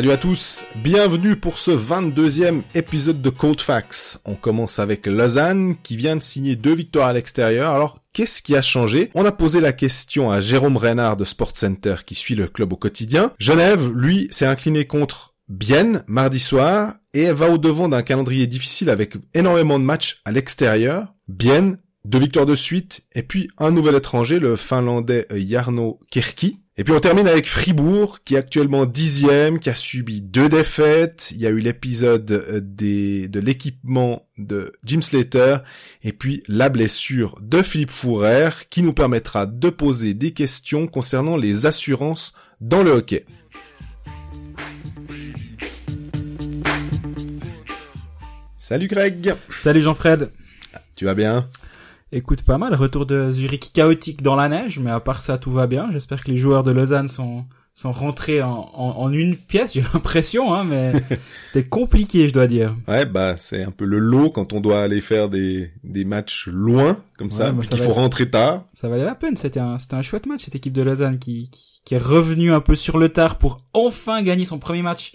Salut à tous, bienvenue pour ce 22e épisode de Cold Facts. On commence avec Lausanne qui vient de signer deux victoires à l'extérieur. Alors qu'est-ce qui a changé? On a posé la question à Jérôme Reynard de Sport Center qui suit le club au quotidien. Genève, lui, s'est incliné contre Bienne mardi soir et va au devant d'un calendrier difficile avec énormément de matchs à l'extérieur. Bienne, deux victoires de suite et puis un nouvel étranger, le finlandais Jarno Kirki. Et puis on termine avec Fribourg, qui est actuellement dixième, qui a subi deux défaites. Il y a eu l'épisode euh, des, de l'équipement de Jim Slater, et puis la blessure de Philippe Fourer, qui nous permettra de poser des questions concernant les assurances dans le hockey. Salut Greg Salut Jean-Fred Tu vas bien? Écoute, pas mal. Retour de Zurich chaotique dans la neige, mais à part ça, tout va bien. J'espère que les joueurs de Lausanne sont sont rentrés en, en, une pièce, j'ai l'impression, hein, mais c'était compliqué, je dois dire. Ouais, bah c'est un peu le lot quand on doit aller faire des, des matchs loin, comme ça, bah, il faut rentrer tard. Ça valait la peine, c'était un, c'était un chouette match, cette équipe de Lausanne qui, qui, qui est revenue un peu sur le tard pour enfin gagner son premier match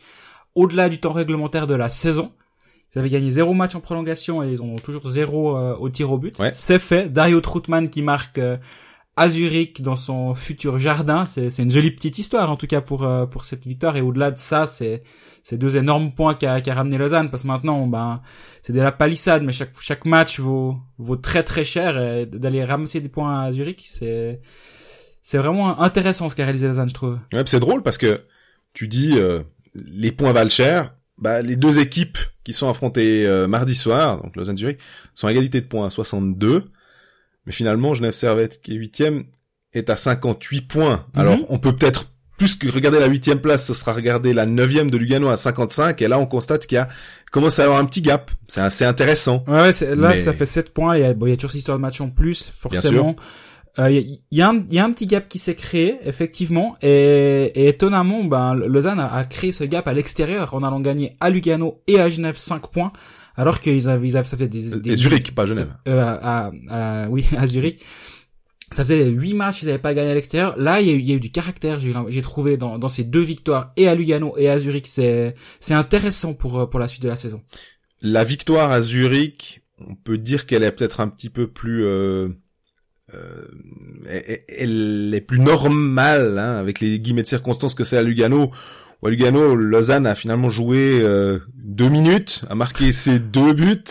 au-delà du temps réglementaire de la saison. Ils avaient gagné zéro match en prolongation et ils ont toujours zéro euh, au tir au but. C'est fait. Dario Troutman qui marque euh, à Zurich dans son futur jardin. C'est une jolie petite histoire en tout cas pour euh, pour cette victoire. Et au-delà de ça, c'est c'est deux énormes points qu'a qu'a ramené Lausanne parce que maintenant, ben c'est de la palissade, mais chaque chaque match vaut vaut très très cher. Et d'aller ramasser des points à Zurich, c'est c'est vraiment intéressant ce qu'a réalisé Lausanne, je trouve. Ouais, c'est drôle parce que tu dis les points valent cher bah, les deux équipes qui sont affrontées euh, mardi soir, donc Lausanne Zurich, sont à égalité de points à 62. Mais finalement, Genève Servette, qui est huitième, est à 58 points. Mhm. Alors, on peut peut-être plus que regarder la huitième place, ce sera regarder la neuvième de Lugano à 55. Et là, on constate qu'il y a commence à avoir un petit gap. C'est assez intéressant. Ouais, là, ça fait 7 points. Il y a, bon, il y a toujours cette histoire de match en plus, forcément. Il euh, y, y, a un, y, a un petit gap qui s'est créé effectivement et, et étonnamment ben Lausanne a, a, créé ce gap à l'extérieur en allant gagner à Lugano et à Genève 5 points alors qu'ils avaient, ils avaient ça fait des, des et Zurich pas Genève. Euh, à, à, oui à Zurich. Ça faisait huit matchs ils n'avaient pas gagné à l'extérieur. Là il y, a eu, il y a eu du caractère j'ai trouvé dans, dans ces deux victoires et à Lugano et à Zurich. C'est c'est intéressant pour pour la suite de la saison. La victoire à Zurich on peut dire qu'elle est peut-être un petit peu plus euh euh, elle est plus normale hein, avec les guillemets de circonstances que c'est à Lugano. Ou à Lugano, Lausanne a finalement joué euh, deux minutes, a marqué ses deux buts.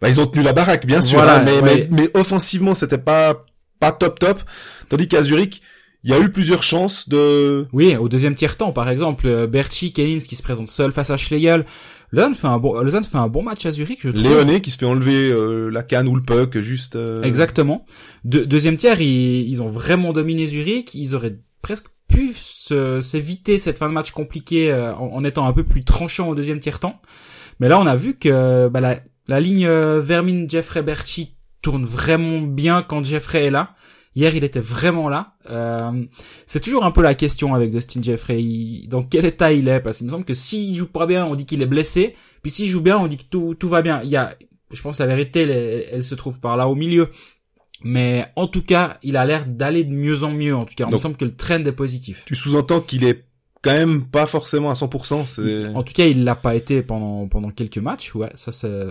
Bah, ils ont tenu la baraque, bien sûr, hein, mais, mais, mais, offensivement, c'était pas pas top top. Tandis qu'à Zurich, il y a eu plusieurs chances de... Oui, au deuxième tiers-temps, par exemple, euh, Berchi, Keynes qui se présente seul face à Schlegel. Lausanne fait un bon, Lausanne fait un bon match à Zurich, je trouve. Léoné qui se fait enlever euh, la canne ou le puck, juste... Euh, Exactement. deuxième tiers, ils, ils ont vraiment dominé Zurich. Ils auraient presque pu s'éviter cette fin de match compliquée en, étant un peu plus tranchant au deuxième tiers-temps. Mais là, on a vu que bah, la, la ligne Vermin, Jeffrey, Berchi tourne vraiment bien quand Jeffrey est là. Hier, il était vraiment là. Euh, c'est toujours un peu la question avec Dustin Jeffrey. dans quel état il est? Parce qu'il me semble que s'il joue pas bien, on dit qu'il est blessé. Puis s'il joue bien, on dit que tout, tout va bien. Il y a, je pense, la vérité, elle, se trouve par là au milieu. Mais en tout cas, il a l'air d'aller de mieux en mieux. En tout cas, il me semble que le trend est positif. Tu sous-entends qu'il est quand même pas forcément à 100%. En tout cas, il l'a pas été pendant pendant quelques matchs. Ouais, ça c'est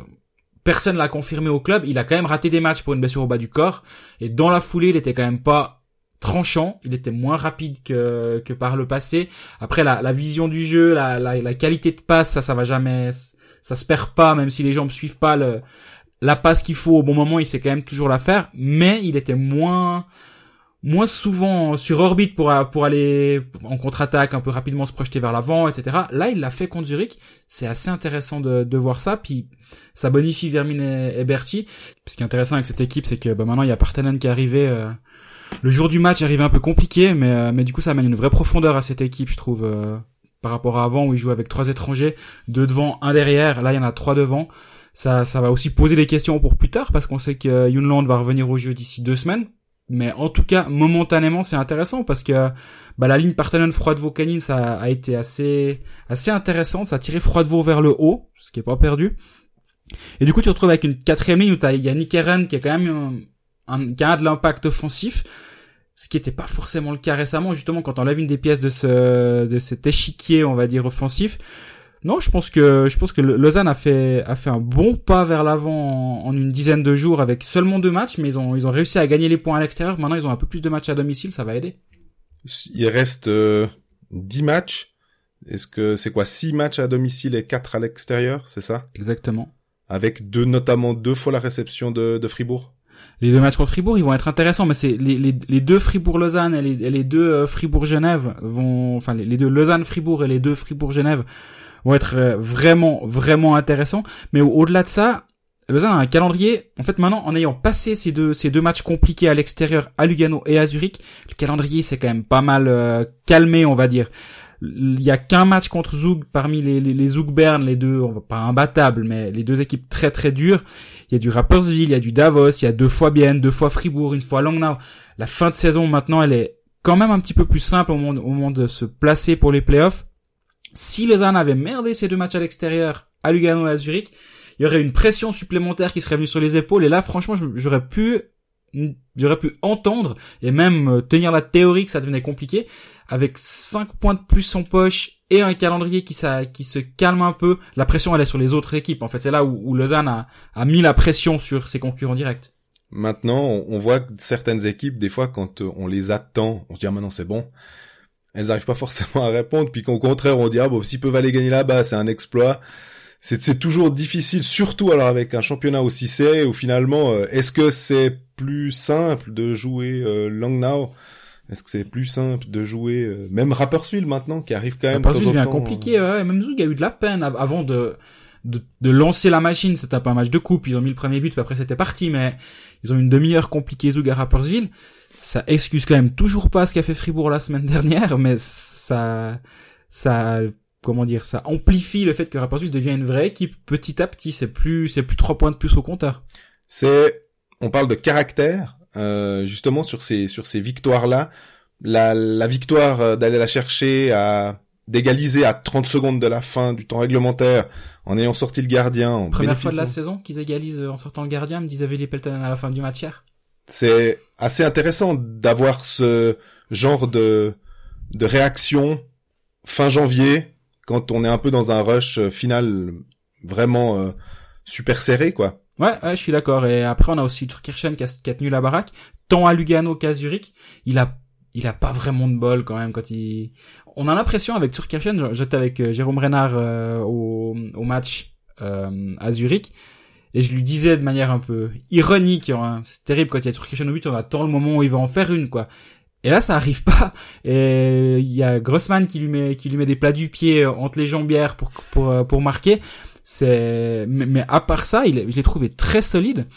personne l'a confirmé au club. Il a quand même raté des matchs pour une blessure au bas du corps. Et dans la foulée, il était quand même pas tranchant. Il était moins rapide que, que par le passé. Après, la, la vision du jeu, la, la, qualité de passe, ça, ça va jamais, ça se perd pas, même si les gens ne suivent pas le, la passe qu'il faut au bon moment, il sait quand même toujours la faire. Mais il était moins, moins souvent sur orbite pour pour aller en contre-attaque un peu rapidement se projeter vers l'avant etc là il l'a fait contre Zurich. C'est assez intéressant de, de voir ça. Puis ça bonifie Vermin et, Berti. Ce qui est intéressant avec cette équipe c'est que bah, maintenant il y a Partanen qui est arrivé euh, le jour du match est arrivé un peu compliqué mais euh, mais du coup ça amène une vraie profondeur à cette équipe je trouve euh, par rapport à avant où il joue avec trois étrangers deux devant un derrière. Là il y en a trois devant. Ça ça va aussi poser des questions pour plus tard parce qu'on sait que Yunland va revenir au jeu d'ici deux semaines mais en tout cas, momentanément, c'est intéressant parce que bah, la ligne Partenon Froidevaux Canine, ça a été assez assez intéressante. Ça a tiré Froidevaux vers le haut, ce qui est pas perdu. Et du coup, tu te retrouves avec une quatrième ligne où il y a Nick Eren qui a quand même un, qui a de l'impact offensif. ce qui n'était pas forcément le cas récemment, justement quand on lève une des pièces de ce de cet échiquier, on va dire offensif. Non, je pense que je pense que Lausanne a fait a fait un bon pas vers l'avant en, une dizaine de jours avec seulement deux matchs, mais ils ont ils ont réussi à gagner les points à l'extérieur. Maintenant, ils ont un peu plus de matchs à domicile, ça va aider. Il reste euh, 10 matchs. Est-ce que c'est quoi six matchs à domicile et quatre à l'extérieur, c'est ça? Exactement. Avec deux notamment deux fois la réception de, de Fribourg les deux matchs contre Fribourg, ils vont être intéressants, mais c'est les, les, les, deux Fribourg-Lausanne et les, les deux euh, Fribourg-Genève vont, enfin les, deux Lausanne-Fribourg et les deux Fribourg-Genève vont être euh, vraiment, vraiment intéressants. Mais au-delà de ça, Lausanne a un calendrier. En fait, maintenant, en ayant passé ces deux, ces deux matchs compliqués à l'extérieur, à Lugano et à Zurich, le calendrier s'est quand même pas mal euh, calmé, on va dire il y a qu'un match contre Zug parmi les, les, les Zug Bern, les deux, pas imbattables, mais les deux équipes très très dures. Il y a du Rapperswil, il y a du Davos, il y a deux fois Bienne, deux fois Fribourg, une fois Langnau. La fin de saison maintenant, elle est quand même un petit peu plus simple au moment, au moment de se placer pour les playoffs. Si Lausanne avait merdé ces deux matchs à l'extérieur, à Lugano et à Zurich, il y aurait une pression supplémentaire qui serait venue sur les épaules. Et là, franchement, j'aurais pu j'aurais pu entendre et même euh, tenir la théorie que ça devenait compliqué avec 5 points de plus en poche et un calendrier qui, se calme un peu, la pression elle est sur les autres équipes. En fait, c'est là où, où a, a, mis la pression sur ses concurrents directs. Maintenant, on voit que certaines équipes, des fois, quand euh, on les attend, on se dit ah maintenant c'est bon. Elles n'arrivent pas forcément à répondre, puis qu'au contraire on dit ah bon s'ils peuvent aller gagner là-bas, c'est un exploit. C'est toujours difficile, surtout alors avec un championnat aussi serré où finalement, euh, est-ce que c'est plus simple de jouer euh, Langnau est-ce que c'est plus simple de jouer euh, même Rapperswil maintenant qui arrive quand même Rapperswil devient compliqué euh, ouais, même Zug a eu de la peine avant de de, de lancer la machine. C'était pas un match de coupe ils ont mis le premier but puis après c'était parti mais ils ont une demi-heure compliquée Zug à Rapperswil ça excuse quand même toujours pas ce qu'a fait Fribourg la semaine dernière mais ça ça comment dire ça amplifie le fait que Rapperswil devient une vraie équipe petit à petit. C'est plus c'est plus trois points de plus au compteur. C'est on parle de caractère euh, justement sur ces sur ces victoires là la, la victoire euh, d'aller la chercher à d'égaliser à 30 secondes de la fin du temps réglementaire en ayant sorti le gardien en première fois de la saison qu'ils égalisent en sortant le gardien me disait les Pelton à la fin du match c'est assez intéressant d'avoir ce genre de de réaction fin janvier quand on est un peu dans un rush final vraiment super serré quoi Ouais, ouais, je suis d'accord. Et après, on a aussi Turkirchen qui a, qui a tenu la baraque, tant à Lugano qu'à Zurich. Il a, il a pas vraiment de bol quand même quand il. On a l'impression avec Turkirchen, j'étais avec euh, Jérôme Renard euh, au, au match euh, à Zurich, et je lui disais de manière un peu ironique, hein, c'est terrible quand il y a Turkirchen au but, on attend le moment où il va en faire une, quoi. Et là, ça arrive pas. Et il y a Grossman qui lui met, qui lui met des plats du pied entre les jambières pour, pour, pour marquer. C'est, mais, à part ça, il, je l'ai trouvé très solide.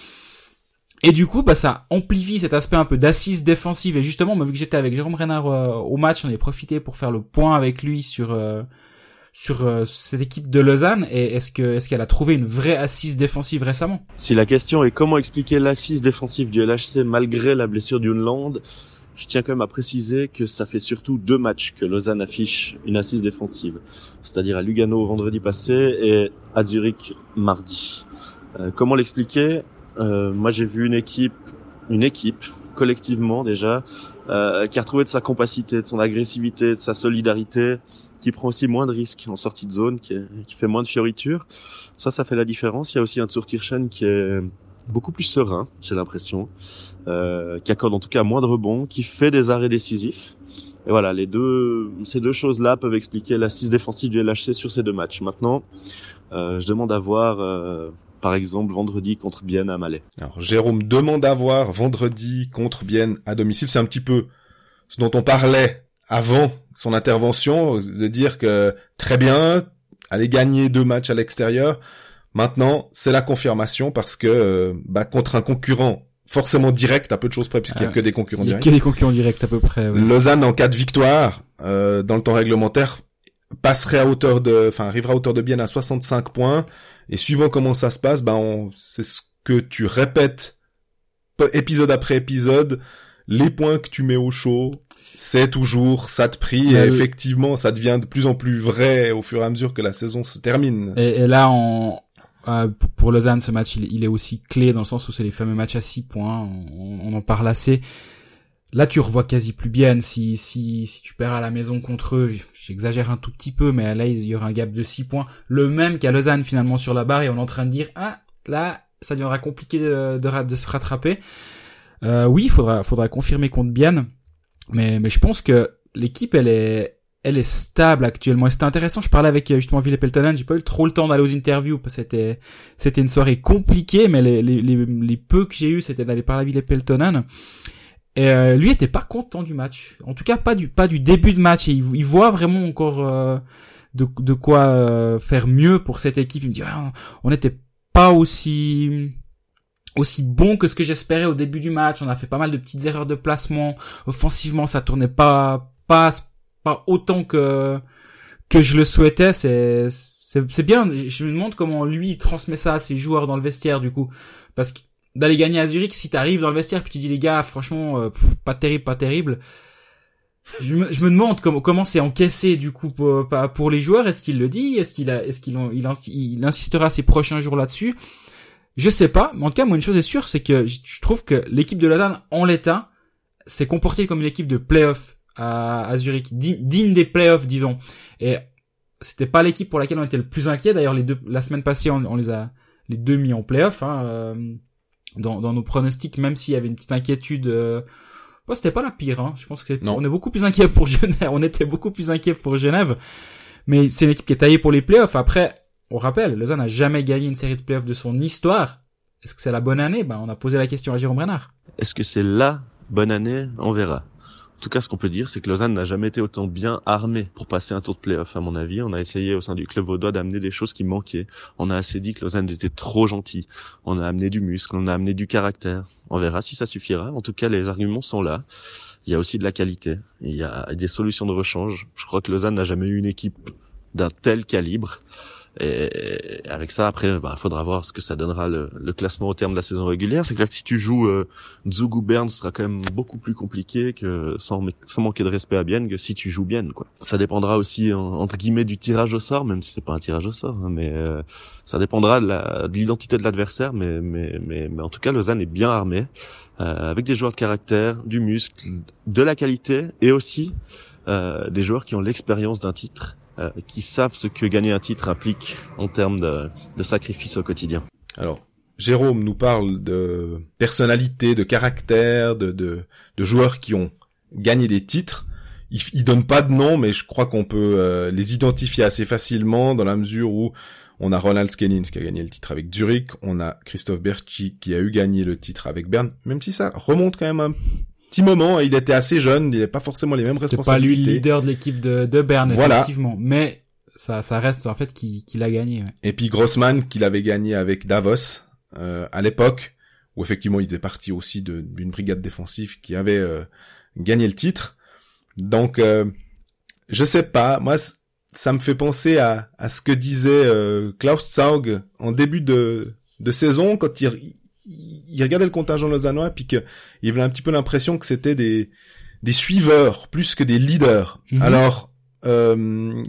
Et du coup, bah, ça amplifie cet aspect un peu d'assise défensive. Et justement, vu que j'étais avec Jérôme Renard euh, au match, on est profité pour faire le point avec lui sur euh, sur euh, cette équipe de Lausanne. Et est-ce que est-ce qu'elle a trouvé une vraie assise défensive récemment? Si la question est comment expliquer l'assise défensive du LHC malgré la blessure Land je tiens quand même à préciser que ça fait surtout deux matchs que Lausanne affiche une assise défensive, c'est-à-dire à Lugano vendredi passé et à Zurich mardi. Euh, comment l'expliquer? Euh, Moi, j'ai vu une équipe, une équipe collectivement déjà, euh, qui a retrouvé de sa compacité, de son agressivité, de sa solidarité, qui prend aussi moins de risques en sortie de zone, qui, qui fait moins de fioritures. Ça, ça fait la différence. Il y a aussi un Kirchen qui est beaucoup plus serein, j'ai l'impression, euh, qui accorde en tout cas moins de rebonds, qui fait des arrêts décisifs. Et voilà, les deux, ces deux choses-là peuvent expliquer l'assise défensive du LHC sur ces deux matchs. Maintenant, euh, je demande à voir, euh, par exemple, vendredi contre Bienne à Malais. Alors, Jérôme demande à voir vendredi contre Bienne à domicile. C'est un petit peu ce dont on parlait avant son intervention, de dire que très bien, aller gagner deux matchs à l'extérieur, Maintenant, c'est la confirmation parce que euh, bah, contre un concurrent forcément direct à peu de choses près puisqu'il y a ah que des concurrents directs. Il y a que des concurrents directs à peu près. Lausanne en cas de victoire euh, dans le temps réglementaire passerait à hauteur de, enfin arrivera à hauteur de bien à 65 points et suivant comment ça se passe, bah c'est ce que tu répètes épisode après épisode, les points que tu mets au chaud, c'est toujours ça te prie et effectivement ça devient de plus en plus vrai au fur et à mesure que la saison se termine. Et, et là on euh, pour Lausanne, ce match, il, est aussi clé dans le sens où c'est les fameux matchs à 6 points. On, en parle assez. Là, tu revois quasi plus bien si, si, si tu perds à la maison contre eux. J'exagère un tout petit peu, mais là, il y aura un gap de 6 points. Le même qu'à Lausanne, finalement, sur la barre, et on est en train de dire, ah, là, ça deviendra compliqué de, de, se rattraper. Euh, oui, faudra, faudra confirmer contre Bian. Mais, mais je pense que l'équipe, elle est, elle est stable actuellement. C'était intéressant. Je parlais avec, justement, Ville Peltonen. J'ai pas eu trop le temps d'aller aux interviews parce que c'était, c'était une soirée compliquée, mais les, les, les, les peu que j'ai eu, c'était d'aller parler à Ville Peltonen. Et euh, lui était pas content du match. En tout cas, pas du pas du début de match. Et il, voit vraiment encore euh, de, de quoi euh, faire mieux pour cette équipe. Il me dit, on n'était pas aussi aussi bon que ce que j'espérais au début du match. On a fait pas mal de petites erreurs de placement. Offensivement, ça tournait pas pas pas autant que que je le souhaitais. C'est c'est bien. Je me demande comment lui transmet ça à ses joueurs dans le vestiaire du coup, parce que d'aller gagner à Zurich si t'arrives dans le vestiaire puis tu dis les gars franchement euh, pas terrible pas terrible. Je me, je me demande comment comment c'est encaissé du coup pour, pour les joueurs. Est-ce qu'il le dit? Est-ce qu'il a est-ce qu'il il, insistera ces prochains jours là-dessus? Je sais pas. Mais en tout cas moi une chose est sûre c'est que je trouve que l'équipe de Lausanne en l'état s'est comportée comme une équipe de playoff à, à Zurich. Digne des playoffs disons. Et c'était pas l'équipe pour laquelle on était le plus inquiet. D'ailleurs les deux la semaine passée on, on les a les deux mis en playoff hein, euh, dans, dans nos pronostics, même s'il y avait une petite inquiétude. Euh... c'était pas la pire. Hein. Je pense que on est beaucoup plus inquiet pour Genève. On était beaucoup plus inquiet pour Genève. Mais c'est une équipe qui est taillée pour les playoffs. Après, on rappelle, Lausanne n'a jamais gagné une série de playoffs de son histoire. Est-ce que c'est la bonne année? Ben, on a posé la question à Jérôme Renard. Est-ce que c'est la bonne année? On verra. En tout cas, ce qu'on peut dire, c'est que Lausanne n'a jamais été autant bien armée pour passer un tour de playoff, à mon avis. On a essayé au sein du club vaudois d'amener des choses qui manquaient. On a assez dit que Lausanne était trop gentil. On a amené du muscle, on a amené du caractère. On verra si ça suffira. En tout cas, les arguments sont là. Il y a aussi de la qualité. Il y a des solutions de rechange. Je crois que Lausanne n'a jamais eu une équipe d'un tel calibre. Et avec ça, après, bah, faudra voir ce que ça donnera le, le classement au terme de la saison régulière. C'est clair que si tu joues euh, Zugu Bern, ce sera quand même beaucoup plus compliqué que sans, sans manquer de respect à Bien que si tu joues bien. Quoi. Ça dépendra aussi entre guillemets du tirage au sort, même si c'est pas un tirage au sort, hein, mais euh, ça dépendra de l'identité de l'adversaire. Mais, mais, mais, mais en tout cas, Lausanne est bien armé euh, avec des joueurs de caractère, du muscle, de la qualité et aussi euh, des joueurs qui ont l'expérience d'un titre euh, qui savent ce que gagner un titre implique en termes de, de sacrifice au quotidien. Alors, Jérôme nous parle de personnalité, de caractère, de, de, de joueurs qui ont gagné des titres. Il, il donne pas de nom, mais je crois qu'on peut euh, les identifier assez facilement dans la mesure où on a Ronald Skennins qui a gagné le titre avec Zurich, on a Christophe Berchi qui a eu gagné le titre avec Bern, même si ça remonte quand même un petit moment. Il était assez jeune, il n'avait pas forcément les mêmes responsabilités. pas lui le leader de l'équipe de, de Berne, effectivement. Mais ça, ça reste en fait qu'il a gagné. Et puis Grossman, qu'il avait gagné avec Davos euh, à l'époque, où effectivement il était parti aussi d'une brigade défensive qui avait euh, gagné le titre. Donc, euh, je sais pas, moi ça me fait penser à, à ce que disait euh, Klaus Zaug en début de, de saison quand il, il regardait le contingent lausannois puis qu'il avait un petit peu l'impression que c'était des des suiveurs plus que des leaders. Mhm. Alors euh,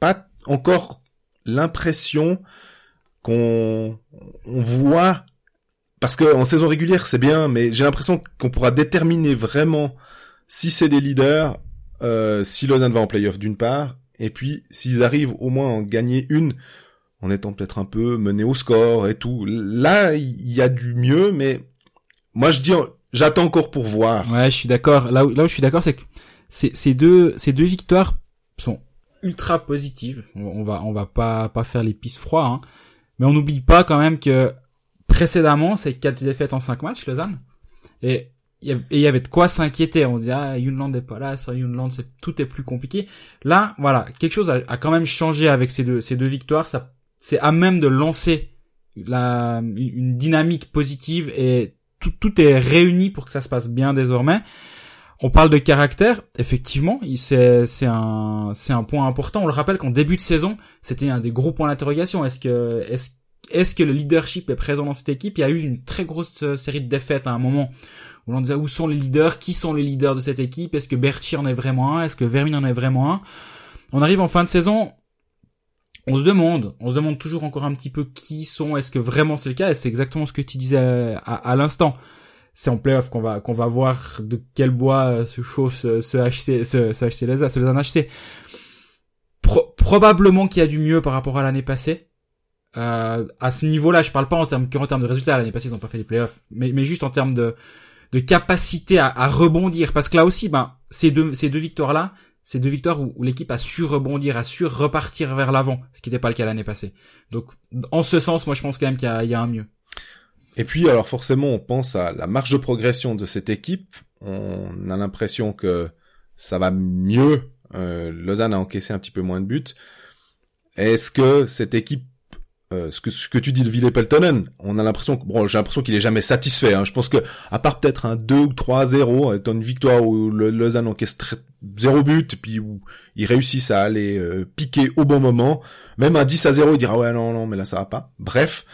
pas encore l'impression qu'on on voit parce que en saison régulière c'est bien, mais j'ai l'impression qu'on pourra déterminer vraiment si c'est des leaders, euh, si Lausanne va en playoff d'une part, et puis s'ils arrivent au moins à en gagner une en étant peut-être un peu mené au score et tout. Là, il y a du mieux, mais moi je dis, j'attends encore pour voir. Ouais, je suis d'accord. Là où, là où je suis d'accord, c'est que ces deux, ces deux victoires sont ultra positives. On, va, on va pas, pas faire les pistes froids, hein. Mais on n'oublie pas quand même que précédemment, c'est quatre défaites en cinq matchs, Lausanne. Et il y avait de quoi s'inquiéter. On se dit, ah, Yunland est pas là, ça, Yunland, c'est, tout est plus compliqué. Là, voilà, quelque chose a, a, quand même changé avec ces deux, ces deux victoires. Ça c'est à même de lancer la, une dynamique positive et tout, est réuni pour que ça se passe bien désormais. On parle de caractère, effectivement, c'est c'est un c'est un point important. On le rappelle qu'en début de saison, c'était un des gros points d'interrogation. Est-ce que est-ce est-ce que le leadership est présent dans cette équipe? Il y a eu une très grosse euh, série de défaites à un moment où l'on disait où sont les leaders, qui sont les leaders de cette équipe? Est-ce que Berti en est vraiment un? Est-ce que Vermin en est vraiment un? On arrive en fin de saison, on se demande, on se demande toujours encore un petit peu qui sont, est-ce que vraiment c'est le cas, et c'est exactement ce que tu disais à, à, l'instant. c'est en playoff qu'on va qu'on va voir de quel bois se chauffe ce, ce HC ce, ce HC Lausanne, ce HC. probablement qu'il y a du mieux par rapport à l'année passée. Euh, à ce niveau-là, je parle pas en termes en termes de résultats. L'année passée, ils ont pas fait les playoffs, mais mais juste en termes de de capacité à, à rebondir. Parce que là aussi, ben ces deux ces deux victoires là, ces deux victoires où, l'équipe a su rebondir, a su repartir vers l'avant, ce qui n'était pas le cas l'année passée. Donc en ce sens, moi je pense quand même qu'il y, y a un mieux. Et puis, alors forcément, on pense à la marge de progression de cette équipe. On a l'impression que ça va mieux. Euh, Lausanne a encaissé un petit peu moins de buts. Est-ce que cette équipe, euh, ce que ce que tu dis de Ville Peltonen, on a l'impression que bon, j'ai l'impression qu'il est jamais satisfait. Hein. Je pense que à part peut-être un 2 ou 3-0, étant une victoire où le Lausanne encaisse zéro but, puis où ils réussissent à aller euh, piquer au bon moment, même un 10 à 0, il dira ouais non non mais là ça va pas. Bref.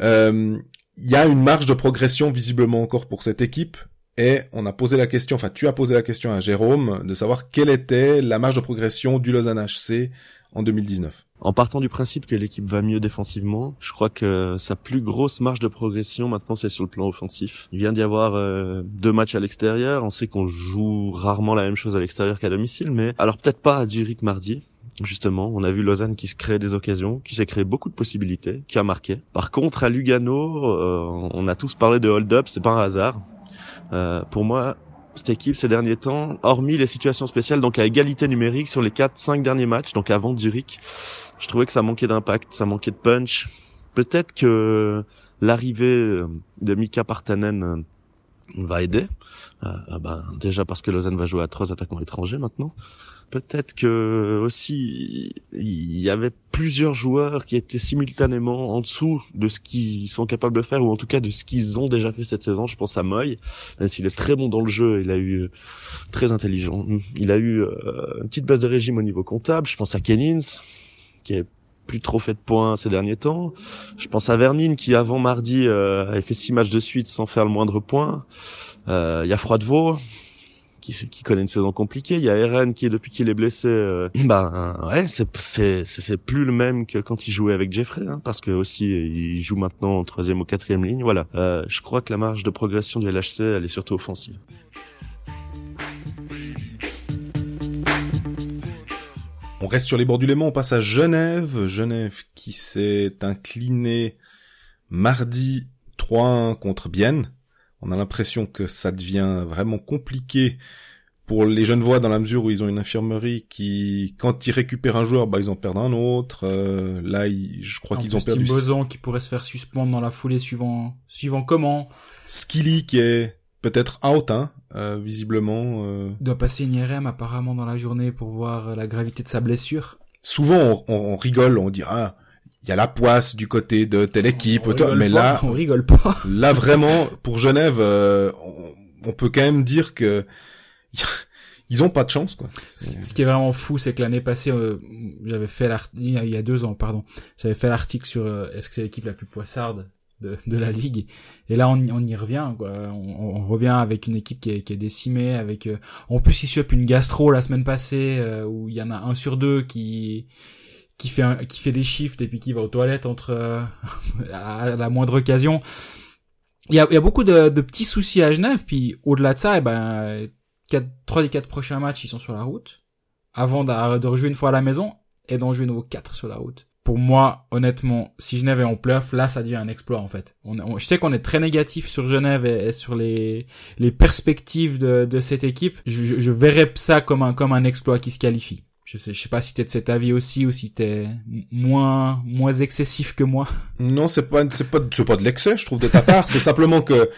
Euh, il y a une marge de progression visiblement encore pour cette équipe. Et on a posé la question, enfin tu as posé la question à Jérôme de savoir quelle était la marge de progression du Lausanne HC en 2019. En partant du principe que l'équipe va mieux défensivement, je crois que sa plus grosse marge de progression maintenant c'est sur le plan offensif. Il vient d'y avoir euh, deux matchs à l'extérieur, on sait qu'on joue rarement la même chose à l'extérieur qu'à domicile, mais alors peut-être pas à Zurich mardi, justement. On a vu Lausanne qui se crée des occasions, qui s'est créé beaucoup de possibilités, qui a marqué. Par contre, à Lugano, euh, on a tous parlé de hold-up, c'est pas un hasard. Euh, pour moi, cette équipe ces derniers temps, hormis les situations spéciales, donc à égalité numérique sur les 4-5 derniers matchs, donc avant Zurich, je trouvais que ça manquait d'impact, ça manquait de punch. Peut-être que l'arrivée de Mika Partanen va aider. Euh, ben, déjà parce que Lausanne va jouer à trois attaquants étrangers maintenant peut-être que aussi il y avait plusieurs joueurs qui étaient simultanément en dessous de ce qu'ils sont capables de faire ou en tout cas de ce qu'ils ont déjà fait cette saison. Je pense à Moy, même s'il est très bon dans le jeu, il a eu très intelligent. Il a eu euh, une petite base de régime au niveau comptable. Je pense à Kennins qui est plus trop fait de points ces derniers temps. Je pense à Vermine qui avant mardi euh, avait fait six matchs de suite sans faire le moindre point. Euh, il y a Froidevaux qui, qui connaît une saison compliquée. Il y a Eren qui, depuis qu'il est blessé, euh, ben ouais, c'est c'est c'est plus le même que quand il jouait avec Jeffrey, hein, parce que aussi il joue maintenant en troisième ou quatrième ligne. Voilà, euh, je crois que la marge de progression du LHC, elle est surtout offensive. On reste sur les bords du Léman, on passe à Genève. Genève qui s'est incliné mardi 3-1 contre Bienne on a l'impression que ça devient vraiment compliqué pour les jeunes voix dans la mesure où ils ont une infirmerie qui, quand ils récupèrent un joueur, bah ils en perdent un autre. Euh, là, je crois qu'ils ont perdu. Qui pourrait se faire suspendre dans la foulée suivant, suivant comment. Skilly qui est peut-être out, hein, euh, visiblement. Euh... doit passer une IRM apparemment dans la journée pour voir la gravité de sa blessure. Souvent, on, on rigole, on dit ah il y a la poisse du côt de telle équipe, mais là, on rigole pas. là vraiment, pour Genève, euh, on, peut quand même dire que ils ont pas de chance, quoi. Ce qui est vraiment fou, c'est que l'année passée, euh, j'avais fait l'article, il y a deux ans, pardon, j'avais fait l'article sur euh, est-ce que c'est l'équipe la plus poissarde de, de, la ligue, et là on, on y revient, quoi. On, on, revient avec une équipe qui est, qui est décimée, avec en plus ils chopent une gastro la semaine passée où il y en a un sur deux qui qui fait un, qui fait des shifts et puis qui va aux toilettes entre euh, à la moindre occasion. Il y a, il y a beaucoup de, de, petits soucis à Genève, puis au-delà de ça, eh ben, trois des quatre prochains matchs, ils sont sur la route, avant de, de rejouer une fois à la maison, et d'en jouer nouveau quatre sur la route. Pour moi, honnêtement, si Genève est en playoff, là, ça devient un exploit, en fait. Je sais qu'on est très négatif sur Genève et, sur les, perspectives de, cette équipe. Je, verrais ça comme un, exploit qui se qualifie. Je sais, sais pas si t'es de cet avis aussi ou si t'es moins moins excessif que moi. Non, c'est pas c'est pas de l'excès, je trouve de ta part. c'est simplement que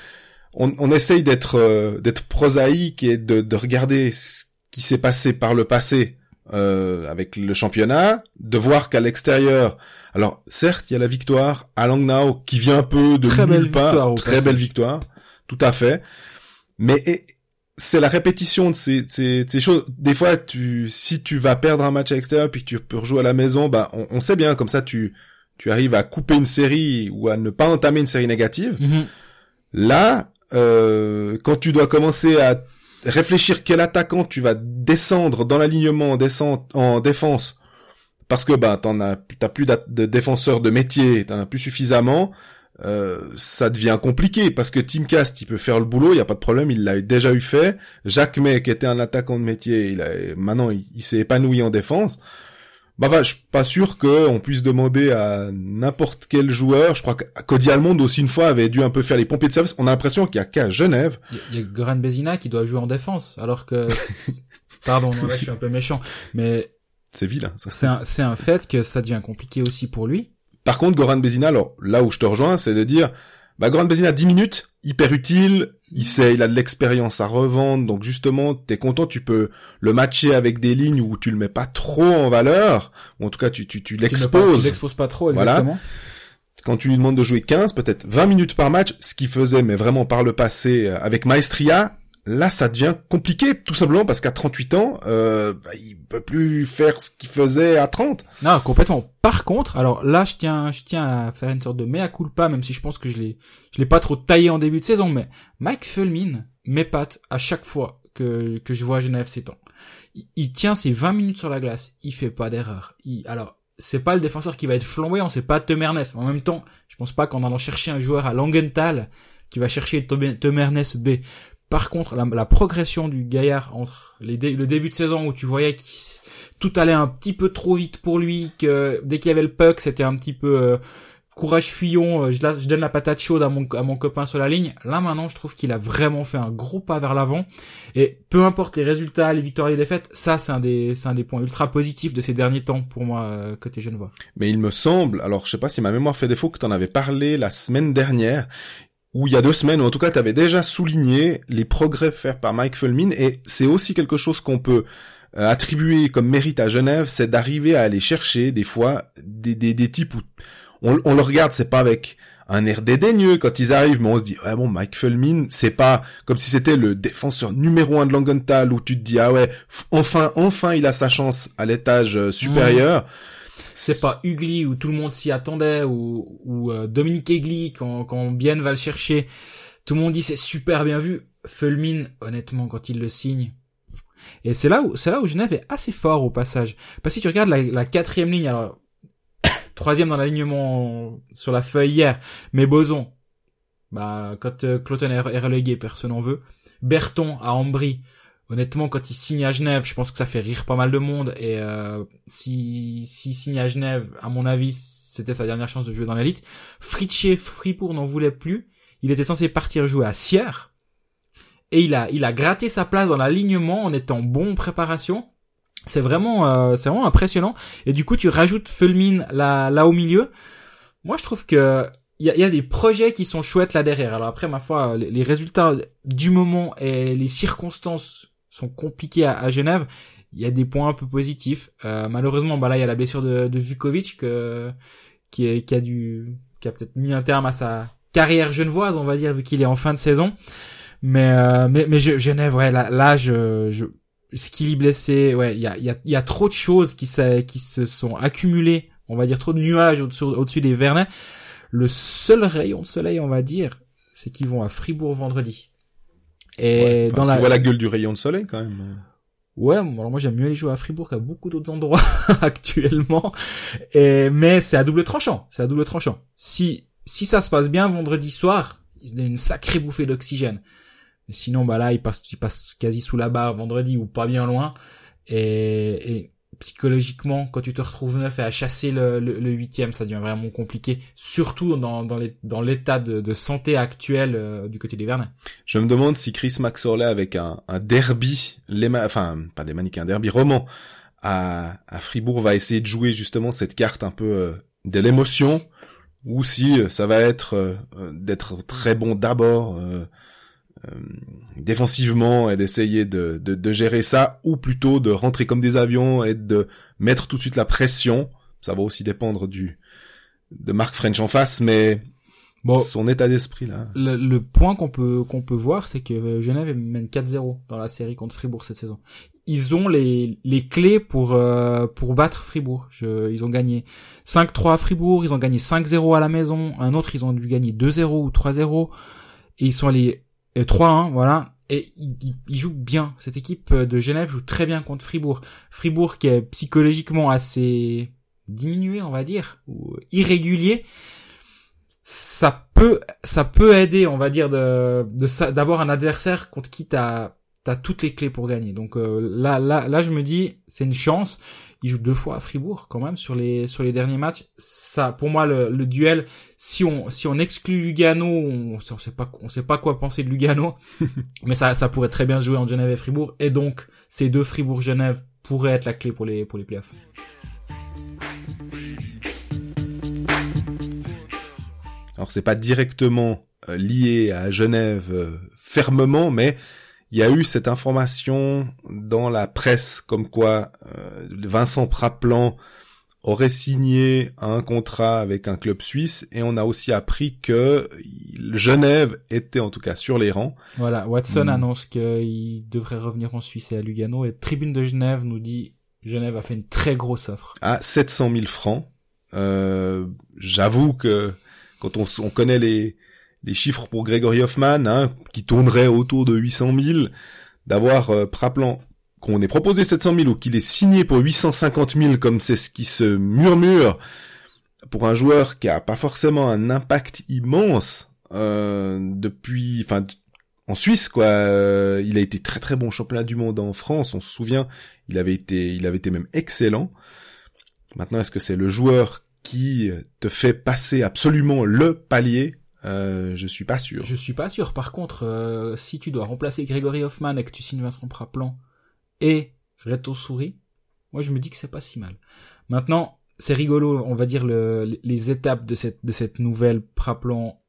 on, essaye d'être euh, d'être prosaïque et de regarder ce qui s'est passé par le passé euh, avec le championnat, de voir qu'à l'extérieur, alors certes il y a la victoire à Langnau qui vient un peu de très nulle part, très belle victoire, tout à fait. Mais c'est la répétition de ces, ces, ces, choses. Des fois, tu, si tu vas perdre un match à l'extérieur puis que tu peux rejouer à la maison, bah, on, on, sait bien, comme ça, tu, tu arrives à couper une série ou à ne pas entamer une série négative. Mhm. Là, euh, quand tu dois commencer à réfléchir quel attaquant tu vas descendre dans l'alignement en, en défense, parce que bah t'en as, t'as plus de défenseurs de métier, t'en as plus suffisamment. euh, ça devient compliqué parce que Tim Cast il peut faire le boulot, il y a pas de problème, il l'a déjà eu fait. Jacques May qui était un attaquant de métier, il a maintenant il, s'est épanoui en défense. Bah, bah, je suis pas sûr qu'on puisse demander à n'importe quel joueur. Je crois que Cody Almond aussi une fois avait dû un peu faire les pompiers de service. On a l'impression qu'il y a qu'à Genève. Il y a Goran Bezina qui doit jouer en défense, alors que pardon, là je suis un peu méchant, mais c'est vilain. C'est un, c'est un fait que ça devient compliqué aussi pour lui. Par contre, Goran Bezina, alors là où je te rejoins, c'est de dire, bah Goran Bezina 10 minutes, hyper utile, il sait, il a de l'expérience à revendre, donc justement, t'es content, tu peux le matcher avec des lignes où tu le mets pas trop en valeur, ou en tout cas tu tu, tu l'exposes. Tu l'exposes pas trop, exactement. Voilà. Quand tu lui demandes de jouer 15, peut-être 20 minutes par match, ce qu'il faisait, mais vraiment par le passé euh, avec Maestria, là ça devient compliqué tout simplement parce qu'à 38 ans euh, bah, il peut plus faire ce qu'il faisait à 30 non complètement. Par contre alors là je tiens je tiens à faire une sorte de mea culpa même si je pense que je l'ai je l'ai pas trop taillé en début de saison mais Mike Fulmin m'épate à chaque fois que que je vois Genève ces temps il, tient ses 20 minutes sur la glace il fait pas d'erreur. Il alors c'est pas le défenseur qui va être flamboyant c'est pas Temernes en même temps je pense pas qu'en allant chercher un joueur à Langenthal tu vas chercher Temernes B par contre, la, progression du gaillard entre le début de saison où tu voyais que tout allait un petit peu trop vite pour lui, que dès qu'il y avait le puck, c'était un petit peu euh, courage fuyons, euh, je, donne la patate chaude à mon, copain sur la ligne. Là maintenant, je trouve qu'il a vraiment fait un gros pas vers l'avant. Et peu importe les résultats, les victoires et les défaites, ça c'est un des, c'est un des points ultra positifs de ces derniers temps pour moi euh, côté Genevois. Mais il me semble, alors je sais pas si ma mémoire fait défaut, que tu en avais parlé la semaine dernière où il y a deux semaines, ou en tout cas, tu avais déjà souligné les progrès faits par Mike Fulmin, et c'est aussi quelque chose qu'on peut euh, attribuer comme mérite à Genève, c'est d'arriver à aller chercher des fois des, des, des types où on, on le regarde, c'est pas avec un air dédaigneux quand ils arrivent, mais on se dit, ouais bon, Mike Fulmin, c'est pas comme si c'était le défenseur numéro un de Langenthal où tu te dis, ah ouais, enfin, enfin, il a sa chance à l'étage euh, supérieur. Mmh c'est pas Ugly où tout le monde s'y attendait ou, ou euh, Dominique Egli quand, quand Bien va le chercher. Tout le monde dit c'est super bien vu. Fulmin, honnêtement, quand il le signe. Et c'est là où, c'est là où Genève est assez fort au passage. Parce que si tu regardes la, quatrième ligne, alors, troisième dans l'alignement sur la feuille hier, mais Boson, bah, quand euh, Cloton est, relégué, personne n'en veut. Berton à Ambry, honnêtement, quand il signe à Genève, je pense que ça fait rire pas mal de monde. Et euh, si s'il signe à Genève, à mon avis, c'était sa dernière chance de jouer dans l'élite. Fritché Fribourg n'en voulait plus. Il était censé partir jouer à Sierre. Et il a, il a gratté sa place dans l'alignement en étant bon en préparation. C'est vraiment, euh, c'est vraiment impressionnant. Et du coup, tu rajoutes Fulmin là, là au milieu. Moi, je trouve que il y a, y a, des projets qui sont chouettes là derrière. Alors après, ma foi, les résultats du moment et les circonstances sont compliqués à, Genève, il y a des points un peu positifs. Euh, malheureusement, bah là, il y a la blessure de, de Vukovic que, qui, est, qui a dû, qui a peut-être mis un terme à sa carrière genevoise, on va dire, vu qu'il est en fin de saison. Mais, euh, mais, mais Genève, ouais, là, là, je, je, Skilly blessé, ouais, il y a, y, a, y a trop de choses qui, qui se sont accumulées, on va dire trop de nuages au-dessus, au-dessus des Vernets. Le seul rayon de soleil, on va dire, c'est qu'ils vont à Fribourg vendredi. Et dans la... Tu vois la gueule du rayon de soleil quand même. Ouais, alors moi j'aime mieux aller jouer à Fribourg qu'à beaucoup d'autres endroits actuellement. Et, mais c'est à double tranchant, c'est à double tranchant. Si si ça se passe bien vendredi soir, il y a une sacrée bouffée d'oxygène. Sinon bah là il passe il passe quasi sous la barre vendredi ou pas bien loin. Et, et psychologiquement, quand tu te retrouves neuf et à chasser le, le, huitième, ça devient vraiment compliqué, surtout dans, dans, les, dans l'état de, de, santé actuel euh, du côté des Vernets. Je me demande si Chris Maxorley avec un, un derby, les enfin pas des maniques, un derby roman à, à Fribourg va essayer de jouer justement cette carte un peu euh, de l'émotion, ou si euh, ça va être d'être très bon d'abord euh, défensivement et d'essayer de, de, de, gérer ça, ou plutôt de rentrer comme des avions et de mettre tout de suite la pression. Ça va aussi dépendre du de Marc French en face, mais bon, son état d'esprit là. Le, le point qu'on peut qu'on peut voir, c'est que Genève mène 4-0 dans la série contre Fribourg cette saison. Ils ont les les clés pour euh, pour battre Fribourg. Je, ils ont gagné 5-3 à Fribourg, ils ont gagné 5-0 à la maison. Un autre, ils ont dû gagner 2-0 ou 3-0 et ils sont allés 3-1, voilà. Et il, joue bien. Cette équipe de Genève joue très bien contre Fribourg. Fribourg qui est psychologiquement assez diminué, on va dire, ou irrégulier. ça peut, ça peut aider, on va dire, de, de d'avoir un adversaire contre qui t'as, t'as toutes les clés pour gagner. Donc euh, là, là, là, je me dis, c'est une chance. Il joue deux fois à Fribourg quand même sur les sur les derniers matchs. Ça, pour moi, le, le duel, si on si on exclut Lugano, on, on sait pas on sait pas quoi penser de Lugano, mais ça ça pourrait très bien jouer en Genève et Fribourg. Et donc ces deux Fribourg-Genève pourraient être la clé pour les pour les playoffs. Alors c'est pas directement euh, lié à Genève euh, fermement, mais il y a eu cette information dans la presse comme quoi euh, Vincent Praplan aurait signé un contrat avec un club suisse et on a aussi appris que Genève était en tout cas sur les rangs. Voilà, Watson hmm. annonce qu'il devrait revenir en Suisse et à Lugano et Tribune de Genève nous dit Genève a fait une très grosse offre. À 700 000 francs. Euh, J'avoue que quand on, on connaît les, les chiffres pour Gregory Hoffman, hein, qui tournerait autour de 800 000, d'avoir euh, Praplan qu'on ait proposé 700 000 ou qu'il ait signé pour 850 000 comme c'est ce qui se murmure pour un joueur qui a pas forcément un impact immense euh, depuis, en Suisse quoi. Euh, il a été très très bon championnat du monde en France, on se souvient. Il avait été, il avait été même excellent. Maintenant, est-ce que c'est le joueur qui te fait passer absolument le palier? Euh, je suis pas sûr. Je suis pas sûr. Par contre, euh, si tu dois remplacer Grégory Hoffman et que tu signes Vincent Praplan et Reto Souris, moi je me dis que c'est pas si mal. Maintenant, c'est rigolo, on va dire le, les étapes de cette de cette nouvelle Praplan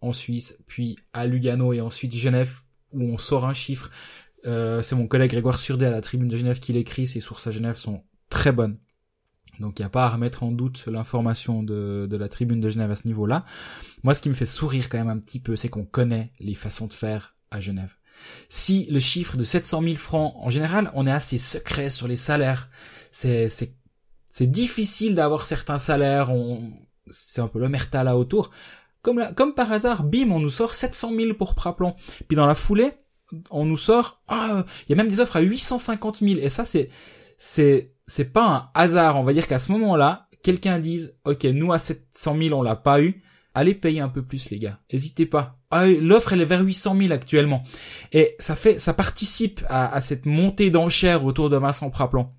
en Suisse, puis à Lugano et ensuite Genève où on sort un chiffre. Euh, c'est mon collègue Grégoire Surdet à la tribune de Genève qui l'écrit. Ses sources à Genève sont très bonnes. Donc il n'y a pas à remettre en doute l'information de, de la tribune de Genève à ce niveau-là. Moi, ce qui me fait sourire quand même un petit peu, c'est qu'on connaît les façons de faire à Genève. Si le chiffre de 700 000 francs, en général, on est assez secret sur les salaires. C'est, c'est, difficile d'avoir certains salaires. On, c'est un peu le merta là autour. Comme, comme par hasard, bim, on nous sort 700 000 pour Praplon. Puis dans la foulée, on nous sort, ah, il y a même des offres à 850 000. Et ça, c'est, c'est, c'est pas un hasard. On va dire qu'à ce moment-là, quelqu'un dise, ok, nous à 700 000 on l'a pas eu, allez payer un peu plus les gars. N'hésitez pas. Ah, l'offre elle est vers 800 000 actuellement. Et ça fait, ça participe à, cette montée d'enchères autour de Vincent Praplan.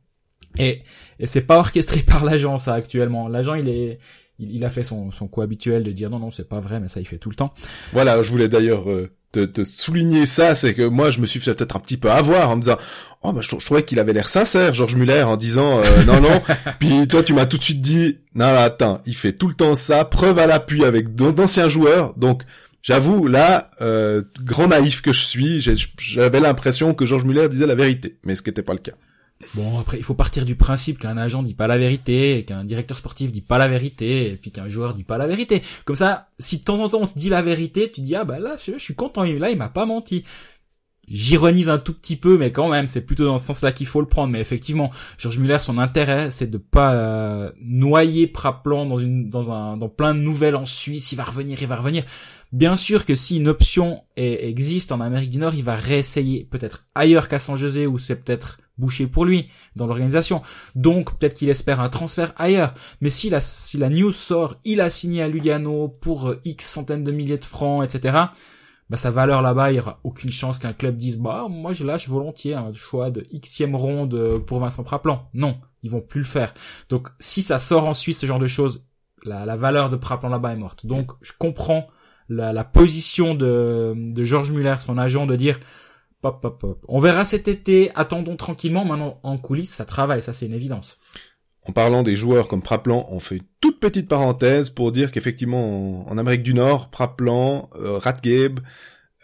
Et, et c'est pas orchestré par l'agent ça actuellement. L'agent il est, il, a fait son, son coup habituel de dire non non c'est pas vrai mais ça il fait tout le temps. Voilà, je voulais d'ailleurs euh, te, souligner ça, c'est que moi je me suis fait peut-être un petit peu avoir en me disant oh bah je, trouvais qu'il avait l'air sincère Georges Muller en disant euh, non non. Puis toi tu m'as tout de suite dit non attends il fait tout le temps ça preuve à l'appui avec d'anciens joueurs. Donc j'avoue là euh, grand naïf que je suis j'avais l'impression que Georges Muller disait la vérité. Mais ce qui n'était pas le cas Bon, après, il faut partir du principe qu'un agent dit pas la vérité, qu'un directeur sportif dit pas la vérité, et puis qu'un joueur dit pas la vérité. Comme ça, si de temps en temps on te dit la vérité, tu dis, ah bah là, je, suis content, là, il m'a pas menti. J'ironise un tout petit peu, mais quand même, c'est plutôt dans ce sens-là qu'il faut le prendre. Mais effectivement, Georges Muller, son intérêt, c'est de pas euh, noyer Praplan dans une, dans un, dans plein de nouvelles en Suisse. Il va revenir, il va revenir. Bien sûr que si une option existe en Amérique du Nord, il va réessayer peut-être ailleurs qu'à San José où c'est peut-être bouché pour lui dans l'organisation. Donc peut-être qu'il espère un transfert ailleurs. Mais si la, si la news sort, il a signé à Lugano pour euh, X centaines de milliers de francs, etc. Bah sa valeur là-bas, il y aura aucune chance qu'un club dise bah moi je lâche volontiers un choix de xème ronde euh, pour Vincent Praplan. Non, ils vont plus le faire. Donc si ça sort en Suisse ce genre de choses, la, la valeur de Praplan là-bas est morte. Donc je comprends la, position de, de Georges Muller, son agent, de dire pop, pop, pop. On verra cet été, attendons tranquillement. Maintenant, en coulisses, ça travaille, ça c'est une évidence. En parlant des joueurs comme Praplan, on fait une toute petite parenthèse pour dire qu'effectivement, en, Amérique du Nord, Praplan, euh, Ratgabe,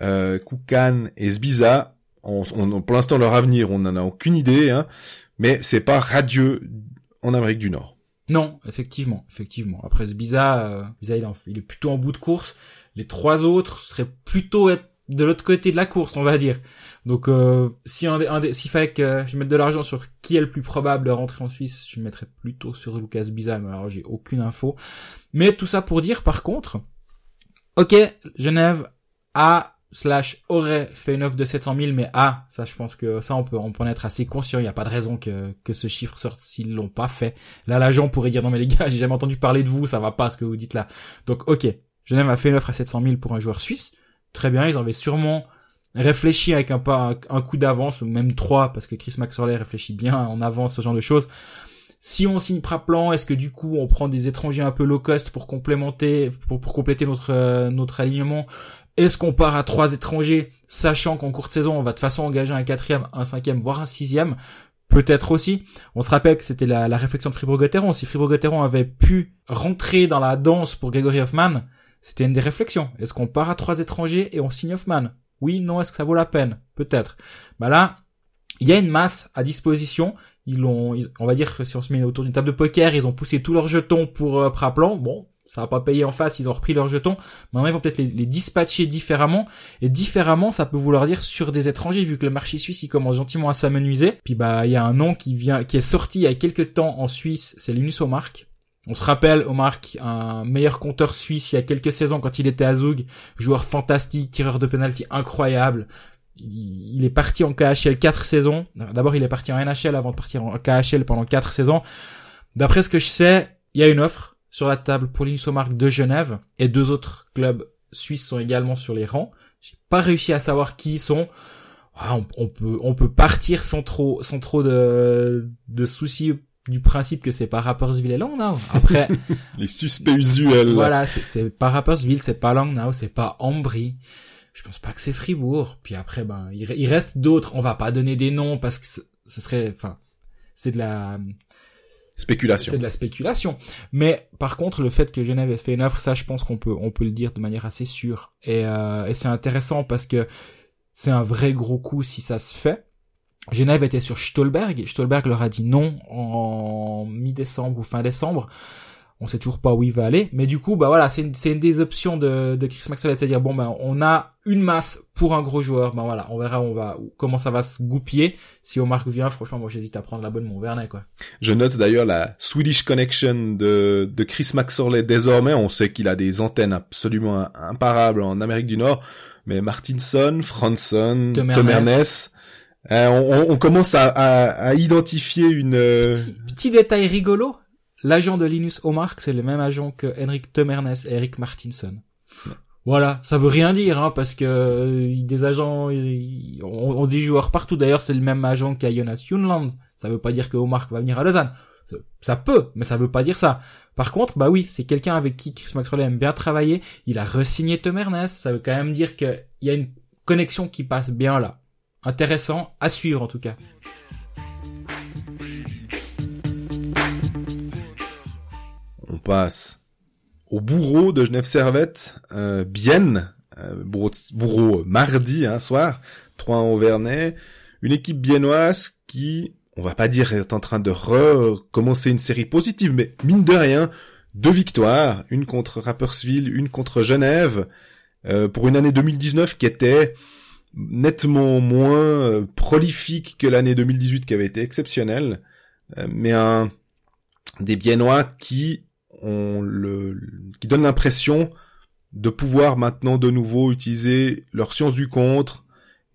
euh, Koukan et Sbiza, on, pour l'instant leur avenir, on n'en a aucune idée, hein, mais c'est pas radieux en Amérique du Nord. Non, effectivement, effectivement. Après Sbiza, euh, il, il, est plutôt en bout de course. Les trois autres seraient plutôt être de l'autre côté de la course, on va dire. Donc, euh, si un, un s'il fallait que je mette de l'argent sur qui est le plus probable de rentrer en Suisse, je mettrais plutôt sur Lucas Biza, mais alors j'ai aucune info. Mais tout ça pour dire, par contre, ok, Genève a slash aurait fait une offre de 700 000, mais a, ça je pense que ça on peut, on peut en être assez conscient, il n'y a pas de raison que, que ce chiffre sorte s'ils l'ont pas fait. Là l'agent pourrait dire non mais les gars, j'ai jamais entendu parler de vous, ça va pas ce que vous dites là. Donc ok, Genève a fait une offre à 700 000 pour un joueur suisse. Très bien, ils avaient sûrement réfléchi avec un pas, un, coup d'avance, ou même trois, parce que Chris Maxorley réfléchit bien en avance, ce genre de choses. Si on signe Praplan, est-ce que du coup on prend des étrangers un peu low cost pour complémenter, pour, compléter notre euh, notre alignement? Est-ce qu'on part à trois étrangers, sachant qu'en courte saison on va de façon engager un quatrième, un cinquième, voire un sixième? Peut-être aussi. On se rappelle que c'était la, la réflexion de Fribourg-Gotteron. Si Fribourg-Gotteron avait pu rentrer dans la danse pour Gregory Hoffman, c'était une des réflexions. Est-ce qu'on part à trois étrangers et on signe Hoffman Oui, non, est-ce que ça vaut la peine? Peut-être. Bah là, il y a une masse à disposition. Ils ont, on va dire que si on se met autour d'une table de poker, ils ont poussé tous leurs jetons pour euh, Praplan. Bon, ça va pas payer en face, ils ont repris leurs jetons. Maintenant, ils vont peut-être les, les, dispatcher différemment. Et différemment, ça peut vouloir dire sur des étrangers, vu que le marché suisse, il commence gentiment à s'amenuiser. Puis bah, il y a un nom qui vient, qui est sorti il y a quelques temps en Suisse, c'est Linus Omark. On se rappelle Omar, un meilleur compteur suisse il y a quelques saisons quand il était à Zug, joueur fantastique, tireur de penalty incroyable. Il est parti en KHL quatre saisons. D'abord, il est parti en NHL avant de partir en KHL pendant quatre saisons. D'après ce que je sais, il y a une offre sur la table pour Omar de Genève et deux autres clubs suisses sont également sur les rangs. J'ai pas réussi à savoir qui ils sont. Ah, on, peut on peut partir sans trop sans trop de de soucis du principe que c'est pas Rappersville et Langnau. Après, les suspects usuels. Voilà, c'est pas Rappersville, c'est pas Langnau, c'est pas Ambry. Je pense pas que c'est Fribourg. Puis après, ben, il, reste d'autres. On va pas donner des noms parce que ce serait, enfin, c'est de la spéculation. C'est de la spéculation. Mais par contre, le fait que Genève ait fait une offre, ça, je pense qu'on peut, on peut le dire de manière assez sûre. Et, euh, et c'est intéressant parce que c'est un vrai gros coup si ça se fait. Genève était sur Stolberg. Stolberg leur a dit non en mi-décembre ou fin décembre. On sait toujours pas où il va aller, mais du coup, bah voilà, c'est une, une, des options de, de Chris Maxwell, c'est-à-dire bon ben on a une masse pour un gros joueur, ben voilà, on verra on va comment ça va se goupiller. Si Omar vient, franchement, moi j'hésite à prendre la bonne mon Vernet quoi. Je note d'ailleurs la Swedish Connection de, de Chris Maxorley désormais. On sait qu'il a des antennes absolument imparables en Amérique du Nord, mais Martinson, Franson, Tom Ernest on, on, commence à, à, identifier une... Euh, petit, détail rigolo, l'agent de Linus Omark, c'est le même agent que Henrik Temernes et Eric Martinson. Voilà, ça veut rien dire, hein, parce que euh, des agents, on, dit joueurs partout. D'ailleurs, c'est le même agent qu'à Jonas Junland. Ça veut pas dire que Omark va venir à Lausanne. Ça, peut, mais ça veut pas dire ça. Par contre, bah oui, c'est quelqu'un avec qui Chris Maxwell aime bien travailler. Il a resigné Temernes. Ça veut quand même dire qu'il y a une connexion qui passe bien là intéressant à suivre en tout cas. On passe au bourreau de Genève Servette, euh, Bienne, euh, bourreau, mardi un hein, soir, 3 en Auvernais, une équipe biennoise qui, on va pas dire est en train de recommencer une série positive, mais mine de rien, deux victoires, une contre Rapperswil, une contre Genève, euh, pour une année 2019 qui était nettement moins euh, prolifique que l'année 2018 qui avait été exceptionnelle, euh, mais un des Biennois qui ont le qui donnent l'impression de pouvoir maintenant de nouveau utiliser leur science du contre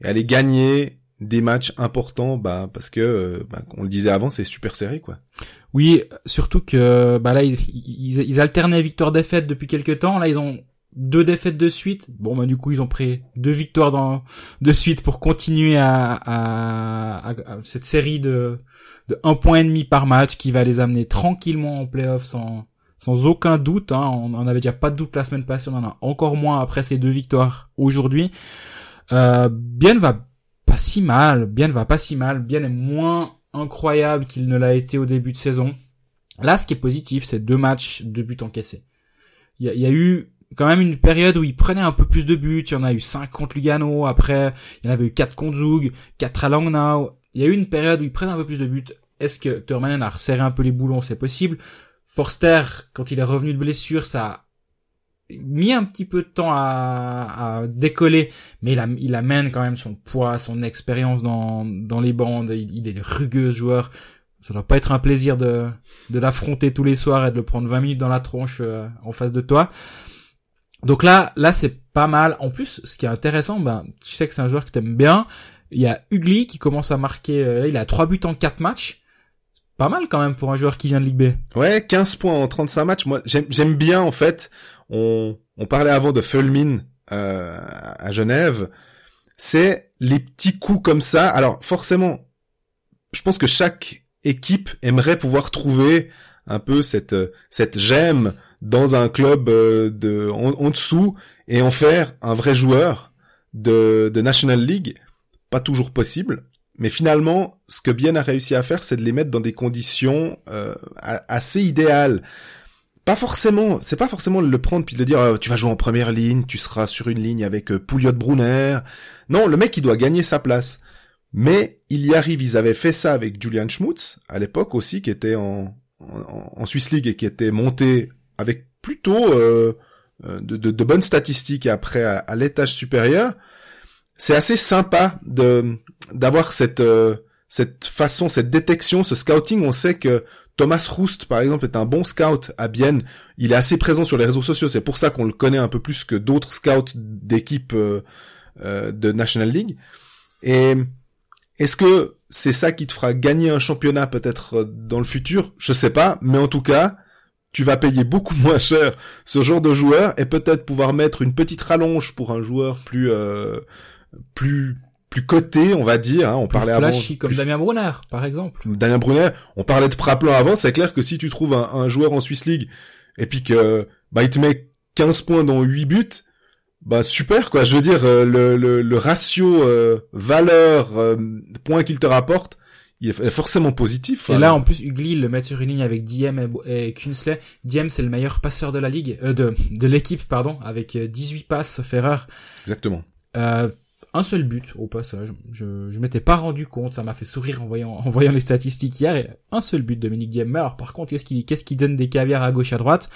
et aller gagner des matchs importants bah parce que euh, bah, on le disait avant c'est super serré quoi. Oui, surtout que bah là ils, ils, ils alternaient victoire défaite depuis quelques temps, là ils ont deux défaites de suite. Bon, bah du coup, ils ont pris deux victoires dans, de suite pour continuer à, à, à, cette série de, de un point et demi par match qui va les amener tranquillement en playoff sans, sans aucun doute. Hein. On en avait déjà pas de doute la semaine passée, on en a encore moins après ces deux victoires aujourd'hui. Euh, Bien va pas si mal, Bien va pas si mal, Bien est moins incroyable qu'il ne l'a été au début de saison. Là, ce qui est positif, c'est deux matchs, deux buts encaissés. Il y y a eu quand même une période où il prenait un peu plus de buts. Il y en a eu 5 contre Lugano. Après, il y en avait eu 4 contre Zug, 4 à Langnau. Il y a eu une période où il prenait un peu plus de buts. Est-ce que Thurmanen a resserré un peu les boulons? C'est possible. Forster, quand il est revenu de blessure, ça a mis un petit peu de temps à, à décoller, mais il, amène quand même son poids, son expérience dans, dans les bandes. Il, il est rugueux joueur. Ça doit pas être un plaisir de, de l'affronter tous les soirs et de le prendre 20 minutes dans la tronche euh, en face de toi. Donc là, là c'est pas mal. En plus, ce qui est intéressant, ben, tu sais que c'est un joueur que t'aimes bien. Il y a Ugly qui commence à marquer. Euh, il a 3 buts en 4 matchs. Pas mal quand même pour un joueur qui vient de Ligue B. Ouais, 15 points en 35 matchs. Moi, j'aime bien en fait. On, on parlait avant de Fulmin euh, à Genève. C'est les petits coups comme ça. Alors forcément, je pense que chaque équipe aimerait pouvoir trouver un peu cette cette gemme dans un club euh, de en, dessous et en faire un vrai joueur de, de National League. Pas toujours possible. Mais finalement, ce que Bien a réussi à faire, c'est de les mettre dans des conditions euh, assez idéales. Pas forcément, c'est pas forcément le prendre puis de le dire euh, tu vas jouer en première ligne, tu seras sur une ligne avec euh, Pouliot Brunner. Non, le mec il doit gagner sa place. Mais il y arrive, ils avaient fait ça avec Julian Schmutz à l'époque aussi, qui était en, en, Swiss League et qui était monté avec plutôt euh, euh de, de, de, bonnes statistiques après à, à l'étage supérieur. C'est assez sympa de d'avoir cette euh, cette façon, cette détection, ce scouting. On sait que Thomas Roust, par exemple, est un bon scout à Bienne. Il est assez présent sur les réseaux sociaux. C'est pour ça qu'on le connaît un peu plus que d'autres scouts d'équipes euh, euh, de National League. Et est-ce que c'est ça qui te fera gagner un championnat peut-être dans le futur Je sais pas, mais en tout cas, tu vas payer beaucoup moins cher ce genre de joueur et peut-être pouvoir mettre une petite rallonge pour un joueur plus plus plus coté, on va dire. Hein. On plus parlait flashy, avant. comme plus... Damien Brunner, par exemple. Damien Brunner, on parlait de Praplin avant. C'est clair que si tu trouves un, un, joueur en Swiss League et puis que bah il te met 15 points dans 8 buts, bah super quoi. Je veux dire euh, le, le, le ratio euh, valeur euh, points qu'il te rapporte, il est forcément positif. Et là, en plus, Ugly le met sur une ligne avec Diem et, Kunsley. Diem, c'est le meilleur passeur de la ligue, euh, de, de l'équipe, pardon, avec 18 passes, sauf erreur. Exactement. Euh, un seul but au passage. Je je m'étais pas rendu compte, ça m'a fait sourire en voyant en voyant les statistiques hier. Et un seul but Dominique Diem. Alors par contre, qu'est-ce qui qu'est-ce qui donne des caviars à gauche à droite?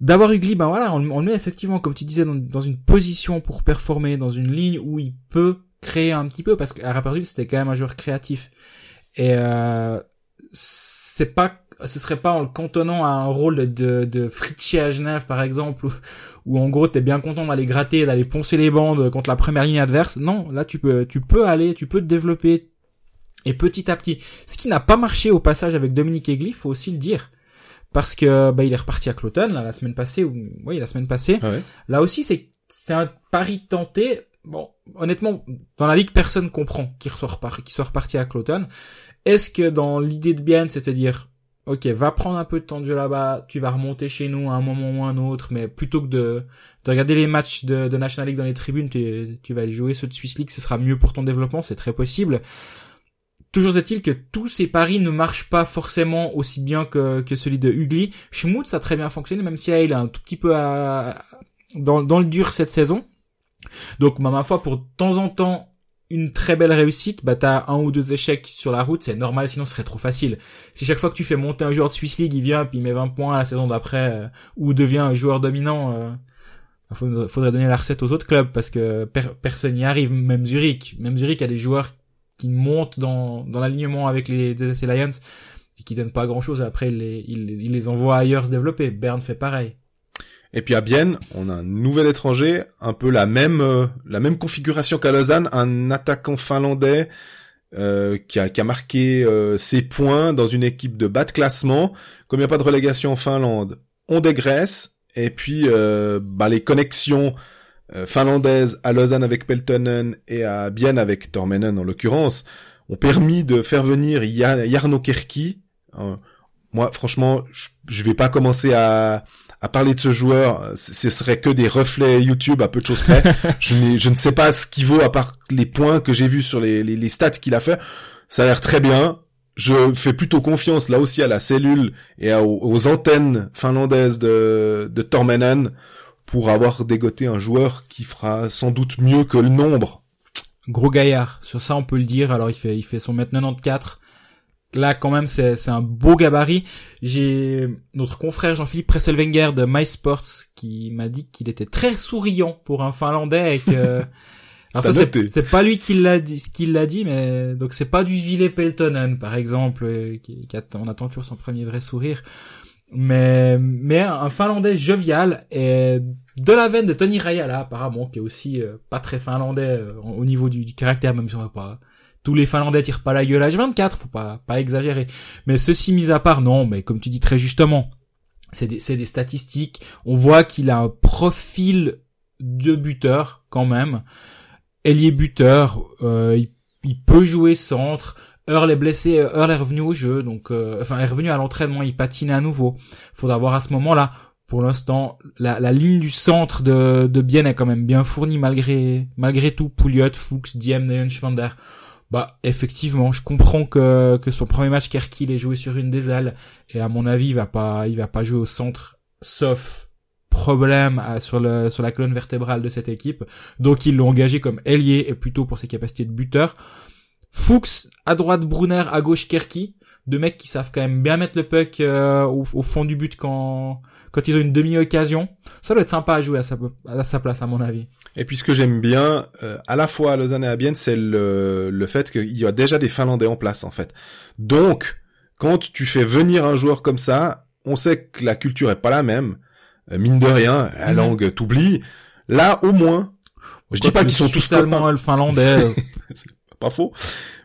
D'abord Ugly, ben voilà, on, le met effectivement, comme tu disais, dans, une position pour performer, dans une ligne où il peut créer un petit peu, parce qu'à c'était quand même un joueur créatif. Et euh, c'est pas ce serait pas en le cantonnant à un rôle de, de à Genève par exemple où en gros t'es bien content d'aller gratter, d'aller poncer les bandes contre la première ligne adverse. Non, là tu peux, tu peux aller, tu peux te développer et petit à petit. Ce qui n'a pas marché au passage avec Dominique Egli, faut aussi le dire, parce que bah il est reparti à Cloton là, la semaine passée ou oui la semaine passée. Ah ouais. Là aussi c'est c'est un pari tenté. Bon, honnêtement, dans la ligue, personne comprend qu'il soit, repart, qu'il soit reparti à Cloton. Est-ce que dans l'idée de bien, c'est-à-dire ok, va prendre un peu de temps de jeu là-bas, tu vas remonter chez nous à un moment ou un autre, mais plutôt que de, de regarder les matchs de, de National League dans les tribunes, tu, tu vas aller jouer ceux de Swiss League, ce sera mieux pour ton développement, c'est très possible. Toujours est-il que tous ces paris ne marchent pas forcément aussi bien que, que celui de Ugly. Schmutz a très bien fonctionné, même si là, il est un tout petit peu à, dans, dans le dur cette saison. Donc, ma foi, pour de temps en temps, une très belle réussite, bah t'as un ou deux échecs sur la route, c'est normal, sinon ce serait trop facile. Si chaque fois que tu fais monter un joueur de Swiss League, il vient puis il met 20 points la saison d'après, euh, ou devient un joueur dominant, euh, faudrait, faudrait donner la recette aux autres clubs parce que per personne n'y arrive, même Zurich. Même Zurich a des joueurs qui montent dans, dans l'alignement avec les ZSC Lions et qui donnent pas grand chose, après il les, il, il les envoie ailleurs se développer. Berne fait pareil. Et puis à Bienne, on a un nouvel étranger, un peu la même euh, la même configuration qu'à Lausanne, un attaquant finlandais euh, qui, a, qui a marqué euh, ses points dans une équipe de bas de classement. Comme il n'y a pas de relégation en Finlande, on dégraisse. Et puis euh, bah, les connexions euh, finlandaises à Lausanne avec Peltonen et à Bienne avec Tormenen en l'occurrence ont permis de faire venir Jarno Kerki. moi, franchement, je, vais pas commencer à à parler de ce joueur, ce serait que des reflets YouTube à peu de choses près. je, je ne sais pas ce qu'il vaut à part les points que j'ai vus sur les, les, les stats qu'il a fait. Ça a l'air très bien. Je fais plutôt confiance là aussi à la cellule et aux, aux antennes finlandaises de, de Tormenen pour avoir dégoté un joueur qui fera sans doute mieux que le nombre. Gros gaillard, sur ça on peut le dire. Alors il fait il fait son mètre 94 là quand même c'est c'est un beau gabarit. J'ai notre confrère Jean-Philippe Presselwenger de MySports qui m'a dit qu'il était très souriant pour un finlandais et que alors ça c'est c'est pas lui qui l'a dit qui l'a dit mais donc c'est pas du Ville Peltonen par exemple euh, qui, qui attend, on attend toujours son premier vrai sourire mais mais un finlandais jovial et de la veine de Tony Rayala apparemment qui est aussi euh, pas très finlandais euh, au niveau du, caractère même si on va pas tous les Finlandais tirent pas la gueule à H24, faut pas, pas exagérer. Mais ceci mis à part, non, mais comme tu dis très justement, C'est des, c'est des statistiques. On voit qu'il a un profil de buteur quand même. Ailier buteur, euh, il peut jouer centre. Earl est blessé, Earl est revenu au jeu, donc euh, enfin est revenu à l'entraînement, il patine à nouveau. Faudra voir à ce moment-là. Pour l'instant, la, ligne du centre de, de Bienne est quand même bien fournie malgré malgré tout. Pouliot, Fuchs, Diem, Neuenschwander. Bah effectivement, je comprends que que son premier match Kerkil est joué sur une des ailes et à mon avis, il va pas il va pas jouer au centre sauf problème à- sur le sur la colonne vertébrale de cette équipe. Donc ils l'ont engagé comme ailier et plutôt pour ses capacités de buteur. Fuchs à droite Brunner, à gauche Kerki, deux mecs qui savent quand même bien mettre le puck euh, au, au fond du but quand quand ils ont une demi-occasion. Ça doit être sympa à jouer à sa, à sa place à mon avis. Et puis ce que j'aime bien, euh, à la fois à Lausanne et à Bienne, c'est le, le fait qu'il y a déjà des Finlandais en place en fait. Donc, quand tu fais venir un joueur comme ça, on sait que la culture est pas la même. Euh, mine de rien, la Mhm. langue t'oublie. Là, au moins, je dis pas qu'ils sont tous Suisse allemand, copains, le finlandais. pas faux,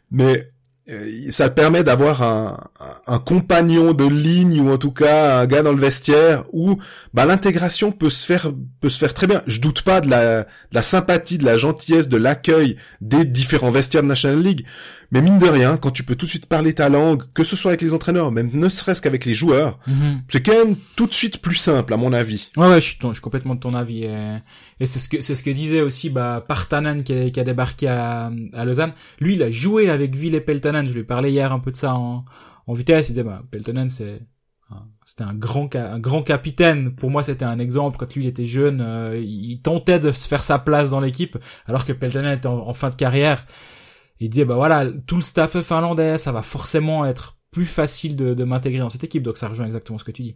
mais euh, ça permet d'avoir un, compagnon de ligne ou en tout cas un gars dans le vestiaire où bah l'intégration peut se faire peut se faire très bien. Je doute pas de la sympathie, de la gentillesse, de l'accueil des différents vestiaires de National League, mais mine de rien, quand tu peux tout de suite parler ta langue, que ce soit avec les entraîneurs, même ne serait-ce qu'avec les joueurs, mhm. c'est quand même tout de suite plus simple à mon avis. Ouais, ouais, je suis, ton- je suis complètement de ton avis. Et, et c'est ce que c'est ce que disait aussi bah, Partanen qui a, qui a débarqué à, à Lausanne. Lui, il a joué avec Ville et Peltonen. Je lui parlais hier un peu de ça en, en vitesse. Il disait, bah, Peltonen, c'est c'était un grand un grand capitaine. Pour moi, c'était un exemple. Quand lui, il était jeune, euh, il tentait de se faire sa place dans l'équipe, alors que Peltonen était en, en fin de carrière. Il disait, bah voilà, tout le staff finlandais, ça va forcément être plus facile de, m'intégrer dans cette équipe. Donc ça rejoint exactement ce que tu dis.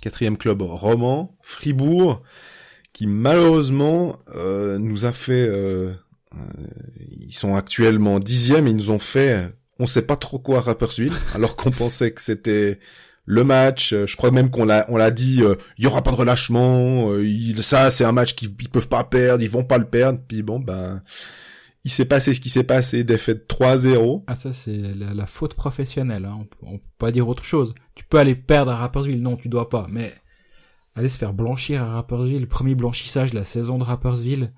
Quatrième club roman, Fribourg, qui malheureusement euh, nous a fait... euh, euh, ils sont actuellement dixième ils nous ont fait... On sait pas trop quoi à alors qu'on pensait que c'était le match. euh, Je crois même qu'on l'a on l'a dit, euh, il y aura pas de relâchement. euh, il- ça, c'est un match qu'ils ils peuvent pas perdre, ils vont pas le perdre. Puis bon, ben, il s'est passé ce qui s'est passé, défaite 3-0. Ah ça c'est la, la faute professionnelle, hein. on, peut, pas dire autre chose. Tu peux aller perdre à Rapperswil, non tu dois pas, mais aller se faire blanchir à Rapperswil, le premier blanchissage de la saison de Rapperswil,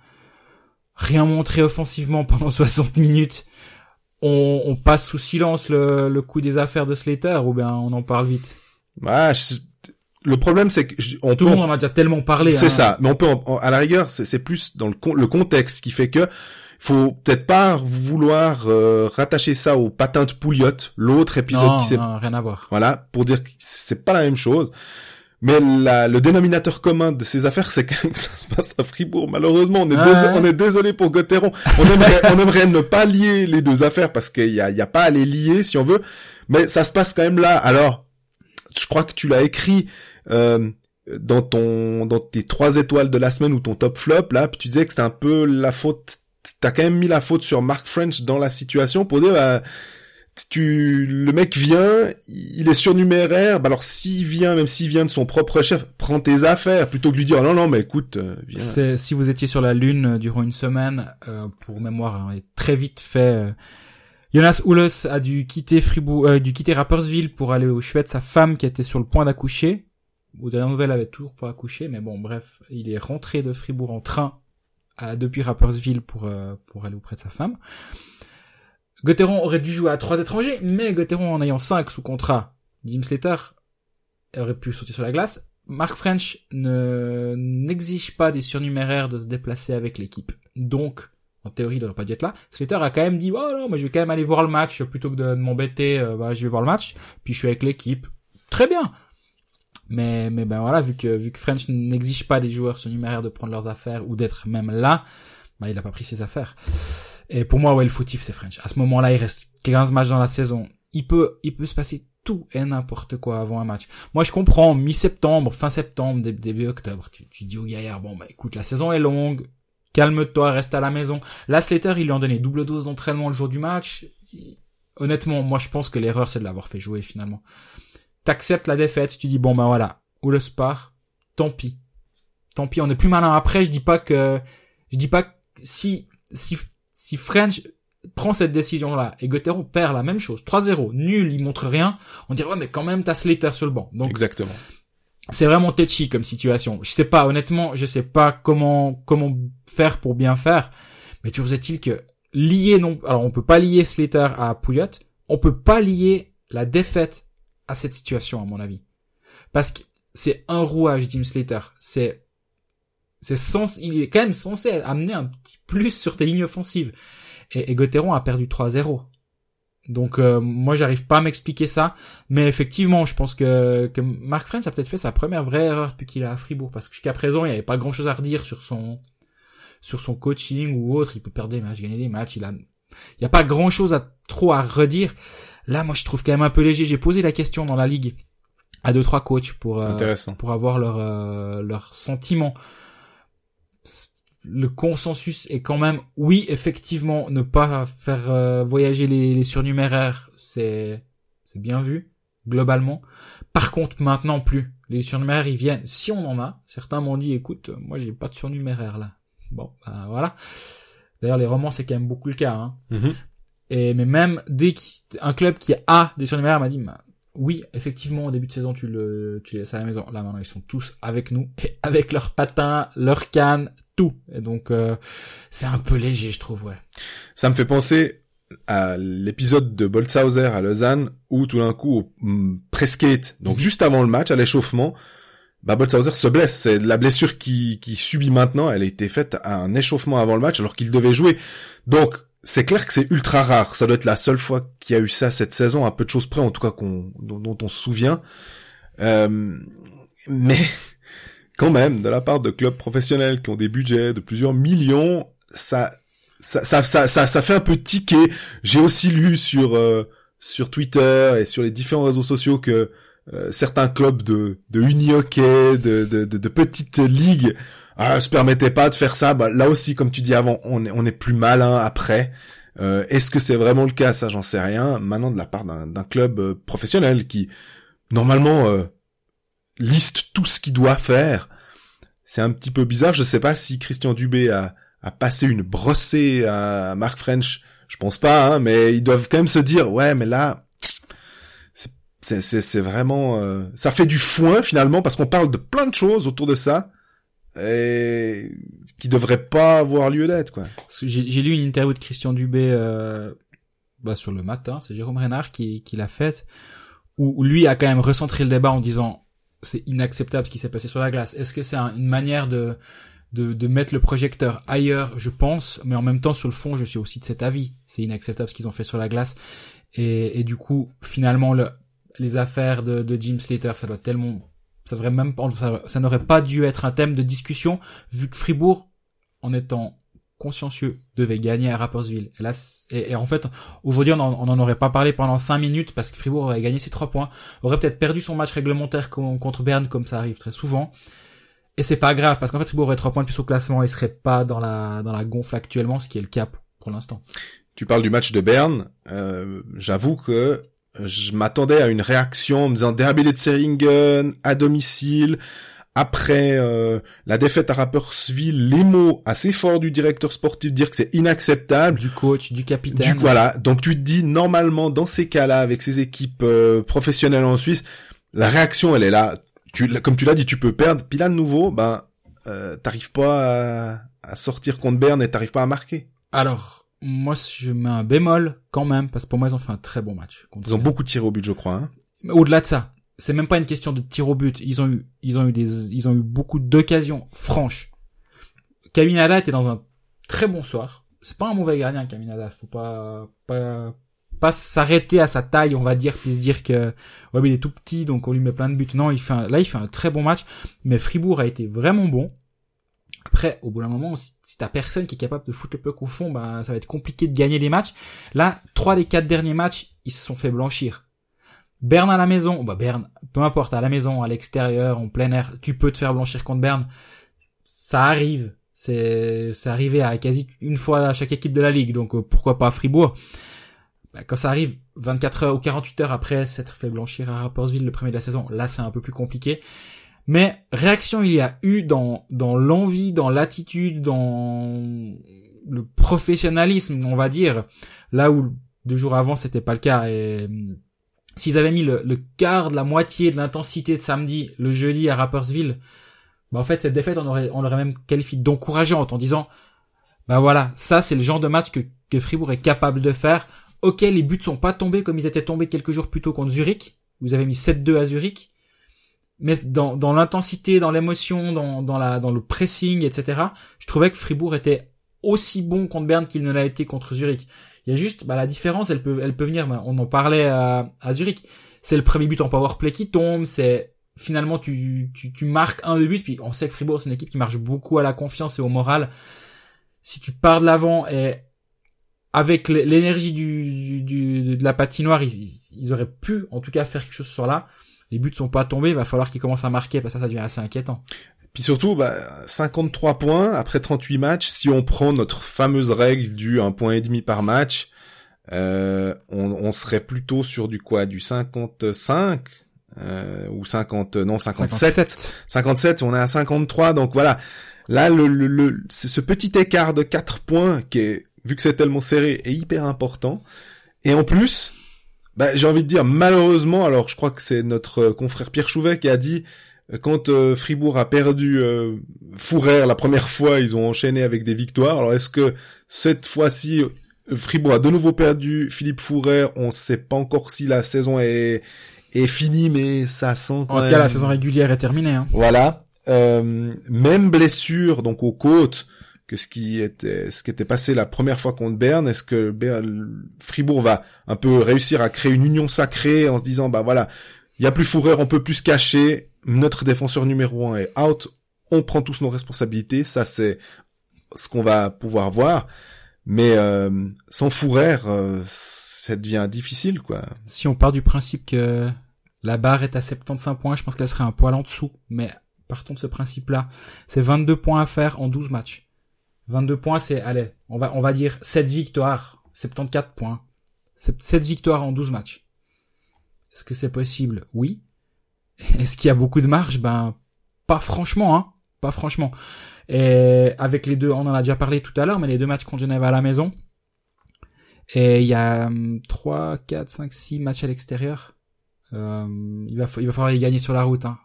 rien montré offensivement pendant 60 minutes, on, on passe sous silence le, le coup des affaires de Slater ou bien on en parle vite? Ah, je- le problème c'est que je- on Tout le monde en a déjà tellement parlé. C'est hein. ça, mais on peut en- en- à la rigueur, c'est plus dans le, con- le contexte qui fait que faut peut-être pas vouloir euh, rattacher ça au patin de Pouliot, l'autre épisode Non, qui s'est non, rien à voir. voilà pour dire que c'est pas la même chose. Mais la, le dénominateur commun de ces affaires, c'est quand même que ça se passe à Fribourg. Malheureusement, on est, Ouais, déso- ouais. on est désolé pour Gauthieron. On aimerait, on aimerait ne pas lier les deux affaires parce qu'il y a, il y a pas à les lier si on veut. Mais ça se passe quand même là. Alors, je crois que tu l'as écrit euh, dans ton, dans tes trois étoiles de la semaine ou ton top flop là. Puis tu disais que c'était un peu la faute. T'as quand même mis la faute sur Mark French dans la situation pour dire. Bah, tu le mec vient, il est surnuméraire, bah alors s'il vient, même s'il vient de son propre chef, prends tes affaires plutôt que lui dire non non mais écoute, euh, viens. Si vous étiez sur la lune euh, durant une semaine, euh, pour mémoire, hein, et très vite fait. Jonas Oulos a dû quitter Fribourg, euh, dû quitter Rapperswil pour aller au chevet de sa femme qui était sur le point d'accoucher. Aux dernières nouvelles, elle avait toujours pas accouché, mais bon, bref, il est rentré de Fribourg en train depuis Rapperswil pour pour aller auprès de sa femme. Gauthieron aurait dû jouer à trois étrangers, mais Gauthieron en ayant cinq sous contrat, Jim Slater aurait pu sauter sur la glace. Mark French ne n'exige pas des surnuméraires de se déplacer avec l'équipe. Donc, en théorie, il n'aurait pas dû être là. Slater a quand même dit, oh non, mais je vais quand même aller voir le match, plutôt que de, m'embêter, euh, bah, je vais voir le match, puis je suis avec l'équipe. Très bien. Mais, mais ben voilà, vu que, vu que French n'exige pas des joueurs surnuméraires de prendre leurs affaires ou d'être même là, bah, il a pas pris ses affaires. Et pour moi, ouais, le fautif, c'est French. À ce moment-là, il reste 15 matchs dans la saison. Il peut, il peut se passer tout et n'importe quoi avant un match. Moi, je comprends, mi-septembre, fin septembre, début, octobre, tu, tu dis au gaillard, bon, bah, écoute, la saison est longue, calme-toi, reste à la maison. Là, Slater, ils lui ont donné double dose d'entraînement le jour du match. Honnêtement, moi, je pense que l'erreur, c'est de l'avoir fait jouer, finalement. T'acceptes la défaite, tu dis, bon, bah, voilà, ou le spar, tant pis. Tant pis, on est plus malin après, je dis pas que, je dis pas que si, si, si French prend cette décision-là et Gauthieron perd la même chose, 3-0, nul, il montre rien, on dirait ouais mais quand même t'as Slater sur le banc. Donc Exactement. c'est vraiment touchy comme situation. Je sais pas, honnêtement, je sais pas comment comment faire pour bien faire, mais toujours est-il que lier non, alors on peut pas lier Slater à Pouliot, on peut pas lier la défaite à cette situation à mon avis, parce que c'est un rouage Jim Slater, c'est c'est sens, il est quand même censé amener un petit plus sur tes lignes offensives. Et, et Gauthieron a perdu 3-0. Donc euh, moi j'arrive pas à m'expliquer ça, mais effectivement je pense que, que Mark French a peut-être fait sa première vraie erreur depuis qu'il est à Fribourg, parce que jusqu'à présent il n'y avait pas grand chose à redire sur son sur son coaching ou autre, il peut perdre des matchs, gagner des matchs, il a il y a pas grand chose à trop à redire. Là moi je trouve quand même un peu léger, j'ai posé la question dans la ligue à deux trois coachs pour euh, pour avoir leur euh, leur sentiment. Le consensus est quand même oui effectivement ne pas faire euh, voyager les, les surnuméraires c'est c'est bien vu globalement. Par contre maintenant plus les surnuméraires ils viennent si on en a. Certains m'ont dit écoute moi j'ai pas de surnuméraire là. Bon ben, voilà. D'ailleurs les romans c'est quand même beaucoup le cas. Hein. Mhm. Et mais même dès qu'un club qui a des surnuméraires m'a dit bah, oui, effectivement, au début de saison, tu le, tu les laisses à la maison. Là, maintenant, ils sont tous avec nous, et avec leurs patins, leurs cannes, tout. Et donc, euh, c'est un peu léger, je trouve, ouais. Ça me fait penser à l'épisode de Boltzhauser à Lausanne où tout d'un coup au mm, preskate, donc Mhm. juste avant le match, à l'échauffement, bah Boltzhauser se blesse. C'est la blessure qui, qui subit maintenant. Elle a été faite à un échauffement avant le match alors qu'il devait jouer. Donc c'est clair que c'est ultra rare. Ça doit être la seule fois qu'il y a eu ça cette saison, à peu de choses près en tout cas qu'on dont, on se souvient. Euh, mais quand même, de la part de clubs professionnels qui ont des budgets de plusieurs millions, ça ça, ça, ça, ça, ça fait un peu tiquer. J'ai aussi lu sur euh, sur Twitter et sur les différents réseaux sociaux que euh, certains clubs de de unihockey, de, de, de, de petites ligues, euh, se permettaient pas de faire ça. Bah, là aussi, comme tu dis avant, on est on est plus malin après. Euh, Est-ce que c'est vraiment le cas? Ça, j'en sais rien. Maintenant, de la part d'un club euh, professionnel qui normalement euh, liste tout ce qu'il doit faire, c'est un petit peu bizarre. Je sais pas si Christian Dubé a à passer une brossée à Mark French, je pense pas, hein, mais ils doivent quand même se dire, ouais, mais là, c'est vraiment, euh, ça fait du foin finalement parce qu'on parle de plein de choses autour de ça et qui devraient pas avoir lieu d'être, quoi. J'ai lu une interview de Christian Dubé euh, bah, sur le matin, c'est Jérôme Renard qui, qui l'a faite, où, lui a quand même recentré le débat en disant c'est inacceptable ce qui s'est passé sur la glace. Est-ce que c'est un- une manière de, de, de mettre le projecteur ailleurs? Je pense, mais en même temps sur le fond, je suis aussi de cet avis. C'est inacceptable ce qu'ils ont fait sur la glace. Et, et du coup, finalement, le, les affaires de, de Jim Slater, ça doit tellement, ça n'aurait pas dû être un thème de discussion vu que Fribourg, en étant consciencieux devait gagner à Rapperswil. Et et, en fait, aujourd'hui, on n'en aurait pas parlé pendant cinq minutes parce que Fribourg aurait gagné ses trois points, aurait peut-être perdu son match réglementaire con- contre Berne comme ça arrive très souvent. Et c'est pas grave parce qu'en fait, Fribourg aurait trois points de plus au classement et serait pas dans la gonfle actuellement, ce qui est le pour, pour l'instant. Tu parles du match de Berne, euh, j'avoue que je m'attendais à une réaction en me disant derby de Seringen à domicile, après euh, la défaite à Rapperswil, les mots assez forts du directeur sportif dire que c'est inacceptable. Du coach, du capitaine. Du voilà, donc tu te dis normalement dans ces cas-là avec ces équipes euh, professionnelles en Suisse, la réaction elle est là. Tu, comme tu l'as dit, tu peux perdre. Puis là de nouveau, ben euh, t'arrives pas à, à sortir contre Berne et t'arrives pas à marquer. Alors, moi, je mets un bémol quand même parce que pour moi, ils ont fait un très bon match. Ils ont beaucoup tiré au but, je crois. Hein. Au-delà de ça, c'est même pas une question de tir au but. Ils ont eu, ils ont eu des, ils ont eu beaucoup d'occasions franches. Kaminada était dans un très bon soir. C'est pas un mauvais gardien, Kaminada. Faut pas, pas, pas s'arrêter à sa taille, on va dire, puis se dire que, ouais, mais il est tout petit, donc on lui met plein de buts. Non, il fait un- là, il fait un très bon match. Mais Fribourg a été vraiment bon. Après, au bout d'un moment, si, t'as personne qui est capable de foutre le puck au fond, bah, ça va être compliqué de gagner les matchs. Là, trois des quatre derniers matchs, ils se sont fait blanchir. Berne à la maison, bah Berne, peu importe, à la maison, à l'extérieur, en plein air, tu peux te faire blanchir contre Berne. Ça arrive. C'est, c'est arrivé à quasi une fois à chaque équipe de la ligue, donc euh, pourquoi pas à Fribourg. Bah, quand ça arrive 24 heures ou 48 heures après s'être fait blanchir à Rapperswil le premier de la saison, là c'est un peu plus compliqué. Mais réaction il y a eu dans, dans l'envie, dans l'attitude, dans, le professionnalisme, on va dire, là où deux jours avant c'était pas le cas. Et hum, s'ils avaient mis le, quart de la moitié de l'intensité de samedi, le jeudi à Rappersville, bah en fait cette défaite on aurait on l'aurait même qualifié d'encourageante en disant bah voilà ça c'est le genre de match que que Fribourg est capable de faire. Ok les buts sont pas tombés comme ils étaient tombés quelques jours plus tôt contre Zurich. Vous avez mis 7-2 à Zurich mais dans, dans l'intensité, dans l'émotion, dans, dans, dans le pressing, etc., je trouvais que Fribourg était aussi bon contre Berne qu'il ne l'a été contre Zurich. Il y a juste, bah, la différence, elle peut, elle peut venir, on en parlait à, à Zurich, c'est le premier but en powerplay qui tombe, c'est finalement tu, tu, tu marques un de but, puis on sait que Fribourg c'est une équipe qui marche beaucoup à la confiance et au moral. Si tu pars de l'avant et avec l'énergie du, du, de la patinoire, ils, ils auraient pu en tout cas faire quelque chose sur là les buts sont pas tombés, il va falloir qu'ils commencent à marquer parce que ça, ça devient assez inquiétant. Puis surtout, bah, 53 points après 38 matchs. Si on prend notre fameuse règle du un point et demi par match, euh, on, on, serait plutôt sur du quoi, du 55 euh, ou 50, non 57. 57. 57. On est à 53, donc voilà. Là, le, le, le ce petit écart de 4 points qui est, vu que c'est tellement serré, est hyper important. Et en plus, bah, j'ai envie de dire malheureusement, alors je crois que c'est notre euh, confrère Pierre Chouvet qui a dit euh, quand euh, Fribourg a perdu euh, la première fois, ils ont enchaîné avec des victoires. Alors est-ce que cette fois-ci Fribourg a de nouveau perdu Philippe Fourer On ne sait pas encore si la saison est est finie, mais ça sent quand en tout cas, la saison régulière est terminée. Hein. Voilà. même blessure donc aux côtes que ce qui était ce qui était passé la première fois contre Berne Est-ce que Fribourg va un peu réussir à créer une union sacrée en se disant bah voilà, il y a plus Fourreur, on peut plus se cacher, notre défenseur numéro un est out, on prend tous nos responsabilités, ça c'est ce qu'on va pouvoir voir. Mais euh, sans Fourrère, euh, ça devient difficile quoi. Si on part du principe que la barre est à 75 points, je pense qu'elle serait un poil en dessous, mais partons de ce principe-là. C'est 22 points à faire en 12 matchs. 22 points, c'est, allez, on va, on va dire 7 victoires, 74 points. 7 victoires en 12 matchs. Est-ce que c'est possible? Oui. Est-ce qu'il y a beaucoup de marge? Ben, pas franchement, hein. Pas franchement. Et avec les deux, on en a déjà parlé tout à l'heure, mais les deux matchs contre Genève à la maison. Et il y a 3, 4, 5, 6 matchs à l'extérieur. Euh, il, va, il va falloir les gagner sur la route. Hein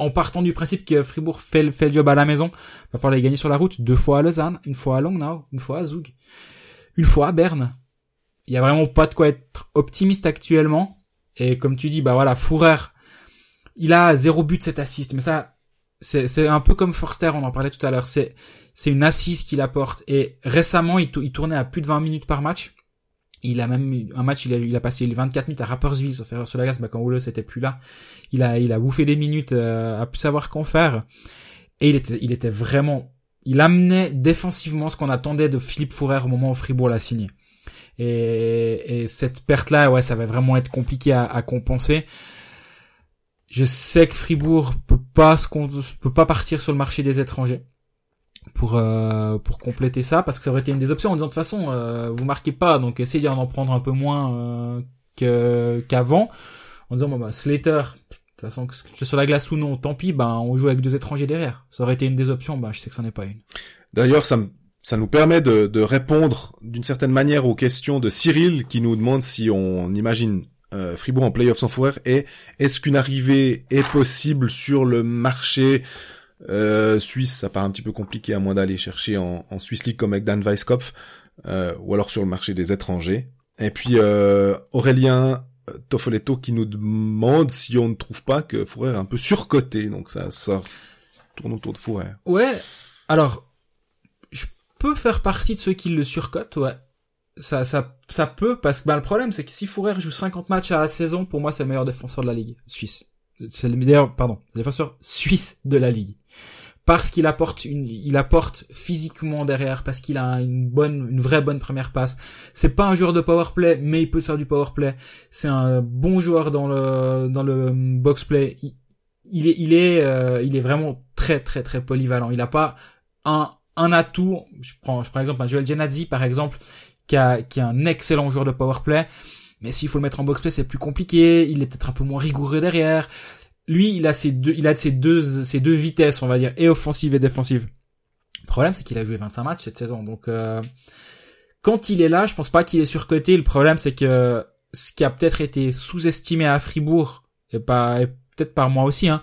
en partant du principe que Fribourg fait le, job à la maison, va falloir les gagner sur la route deux fois à Lausanne, une fois à Langnau, une fois à Zug, une fois à Berne. Il y a vraiment pas de quoi être optimiste actuellement. Et comme tu dis, bah voilà, Fourer, il a zéro but cet assist, mais ça, c'est, c'est un peu comme Forster, on en parlait tout à l'heure. C'est, c'est une assise qu'il apporte. Et récemment, il, il tournait à plus de 20 minutes par match. Il a même un match, il a, il a passé les 24 minutes à Rapperswil, sauf sur la glace, bah quand Wolo c'était plus là. Il a, bouffé des minutes euh, à plus savoir qu'en faire. Et il était, vraiment, il amenait défensivement ce qu'on attendait de Philippe Fourer au moment où Fribourg l'a signé. Et, et cette perte-là, ouais, ça va vraiment être compliqué à, compenser. Je sais que Fribourg peut pas peut pas partir sur le marché des étrangers pour euh, pour compléter ça parce que ça aurait été une des options en disant de toute façon euh, vous marquez pas donc essayez d'en prendre un peu moins euh, qu'avant en disant bon bah Slater de toute façon que ce sur la glace ou non tant pis ben on joue avec deux étrangers derrière. Ça aurait été une des options bah je sais que ça n'est pas une. D'ailleurs ça ça nous permet de, de répondre d'une certaine manière aux questions de Cyril qui nous demande si on imagine euh, Fribourg en playoff sans Fourrer et est-ce qu'une arrivée est possible sur le marché? Euh, Suisse, ça paraît un petit peu compliqué à moins d'aller chercher en, en Swiss League comme avec Dan Weisskopf, euh, ou alors sur le marché des étrangers. Et puis euh, Aurélien euh, Tofoletto qui nous demande si on ne trouve pas que Fourrer est un peu surcoté, donc ça sort tourne autour de Fourrer. Ouais. Alors, je peux faire partie de ceux qui le surcotent, ouais. Ça, ça, ça peut, parce que bah, le problème, c'est que si Fourrer joue 50 matchs à la saison, pour moi, c'est le meilleur défenseur de la ligue suisse. C'est le meilleur, pardon, défenseur suisse de la ligue parce qu'il apporte une, il apporte physiquement derrière, parce qu'il a une bonne, une vraie bonne première passe. C'est pas un joueur de power play, mais il peut faire du power play. C'est un bon joueur dans le, dans le box play. Il, est, il est, euh, il est vraiment très, très, très polyvalent. Il a pas un, un atout. Je prends, je prends exemple un Joel Genadzi, par exemple, qui a, qui est un excellent joueur de power play. Mais s'il faut le mettre en box play, c'est plus compliqué. Il est peut-être un peu moins rigoureux derrière lui, il a ses deux, il a ses deux, ses deux vitesses, on va dire, et offensive et défensive. problème, c'est qu'il a joué 25 matchs cette saison. Donc, euh, quand il est là, je pense pas qu'il est surcoté. Le problème, c'est que ce qui a peut-être été sous-estimé à Fribourg, et pas, peut-être par moi aussi, hein,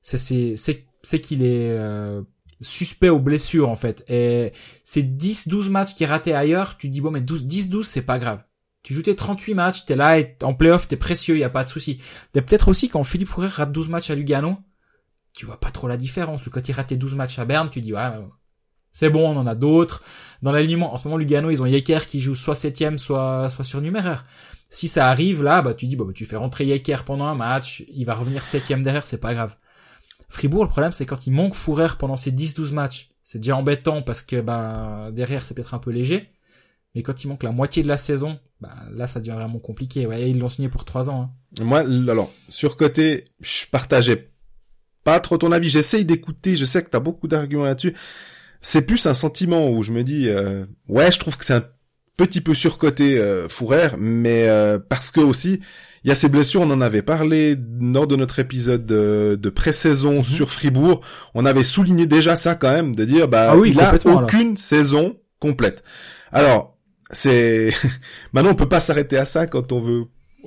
c'est, c'est, c'est, c'est qu'il est, euh, suspect aux blessures, en fait. Et ces 10, 12 matchs qu'il raté ailleurs, tu dis, bon, mais 12, 10, 12, c'est pas grave. Tu joues tes 38 matchs, t'es là, et en playoff, t'es précieux, y a pas de souci. Peut-être aussi quand Philippe Fourrier rate 12 matchs à Lugano, tu vois pas trop la différence. Ou quand il rate tes 12 matchs à Berne, tu dis, ouais, c'est bon, on en a d'autres. Dans l'alignement, en ce moment, Lugano, ils ont Yeker qui joue soit septième, soit, soit surnuméraire. Si ça arrive là, bah, tu dis, bah, tu fais rentrer Yeker pendant un match, il va revenir septième derrière, c'est pas grave. Fribourg, le problème, c'est quand il manque Fourer pendant ces 10-12 matchs. C'est déjà embêtant parce que, ben, derrière, c'est peut-être un peu léger. Mais quand il manque la moitié de la saison, ben, là, ça devient vraiment compliqué. Ouais, ils l'ont signé pour 3 ans. Hein. Moi, alors, sur côté, je partageais pas trop ton avis. J'essaye d'écouter. Je sais que t'as beaucoup d'arguments là-dessus c'est plus un sentiment où je me dis euh, ouais je trouve que c'est un petit peu surcoté euh, mais euh, parce que aussi il y a ces blessures, on en avait parlé lors de notre épisode de, de pré-saison mhm. sur Fribourg. On avait souligné déjà ça quand même, de dire bah ah oui, il a aucune saison complète. Alors c'est maintenant on peut pas s'arrêter à ça quand on veut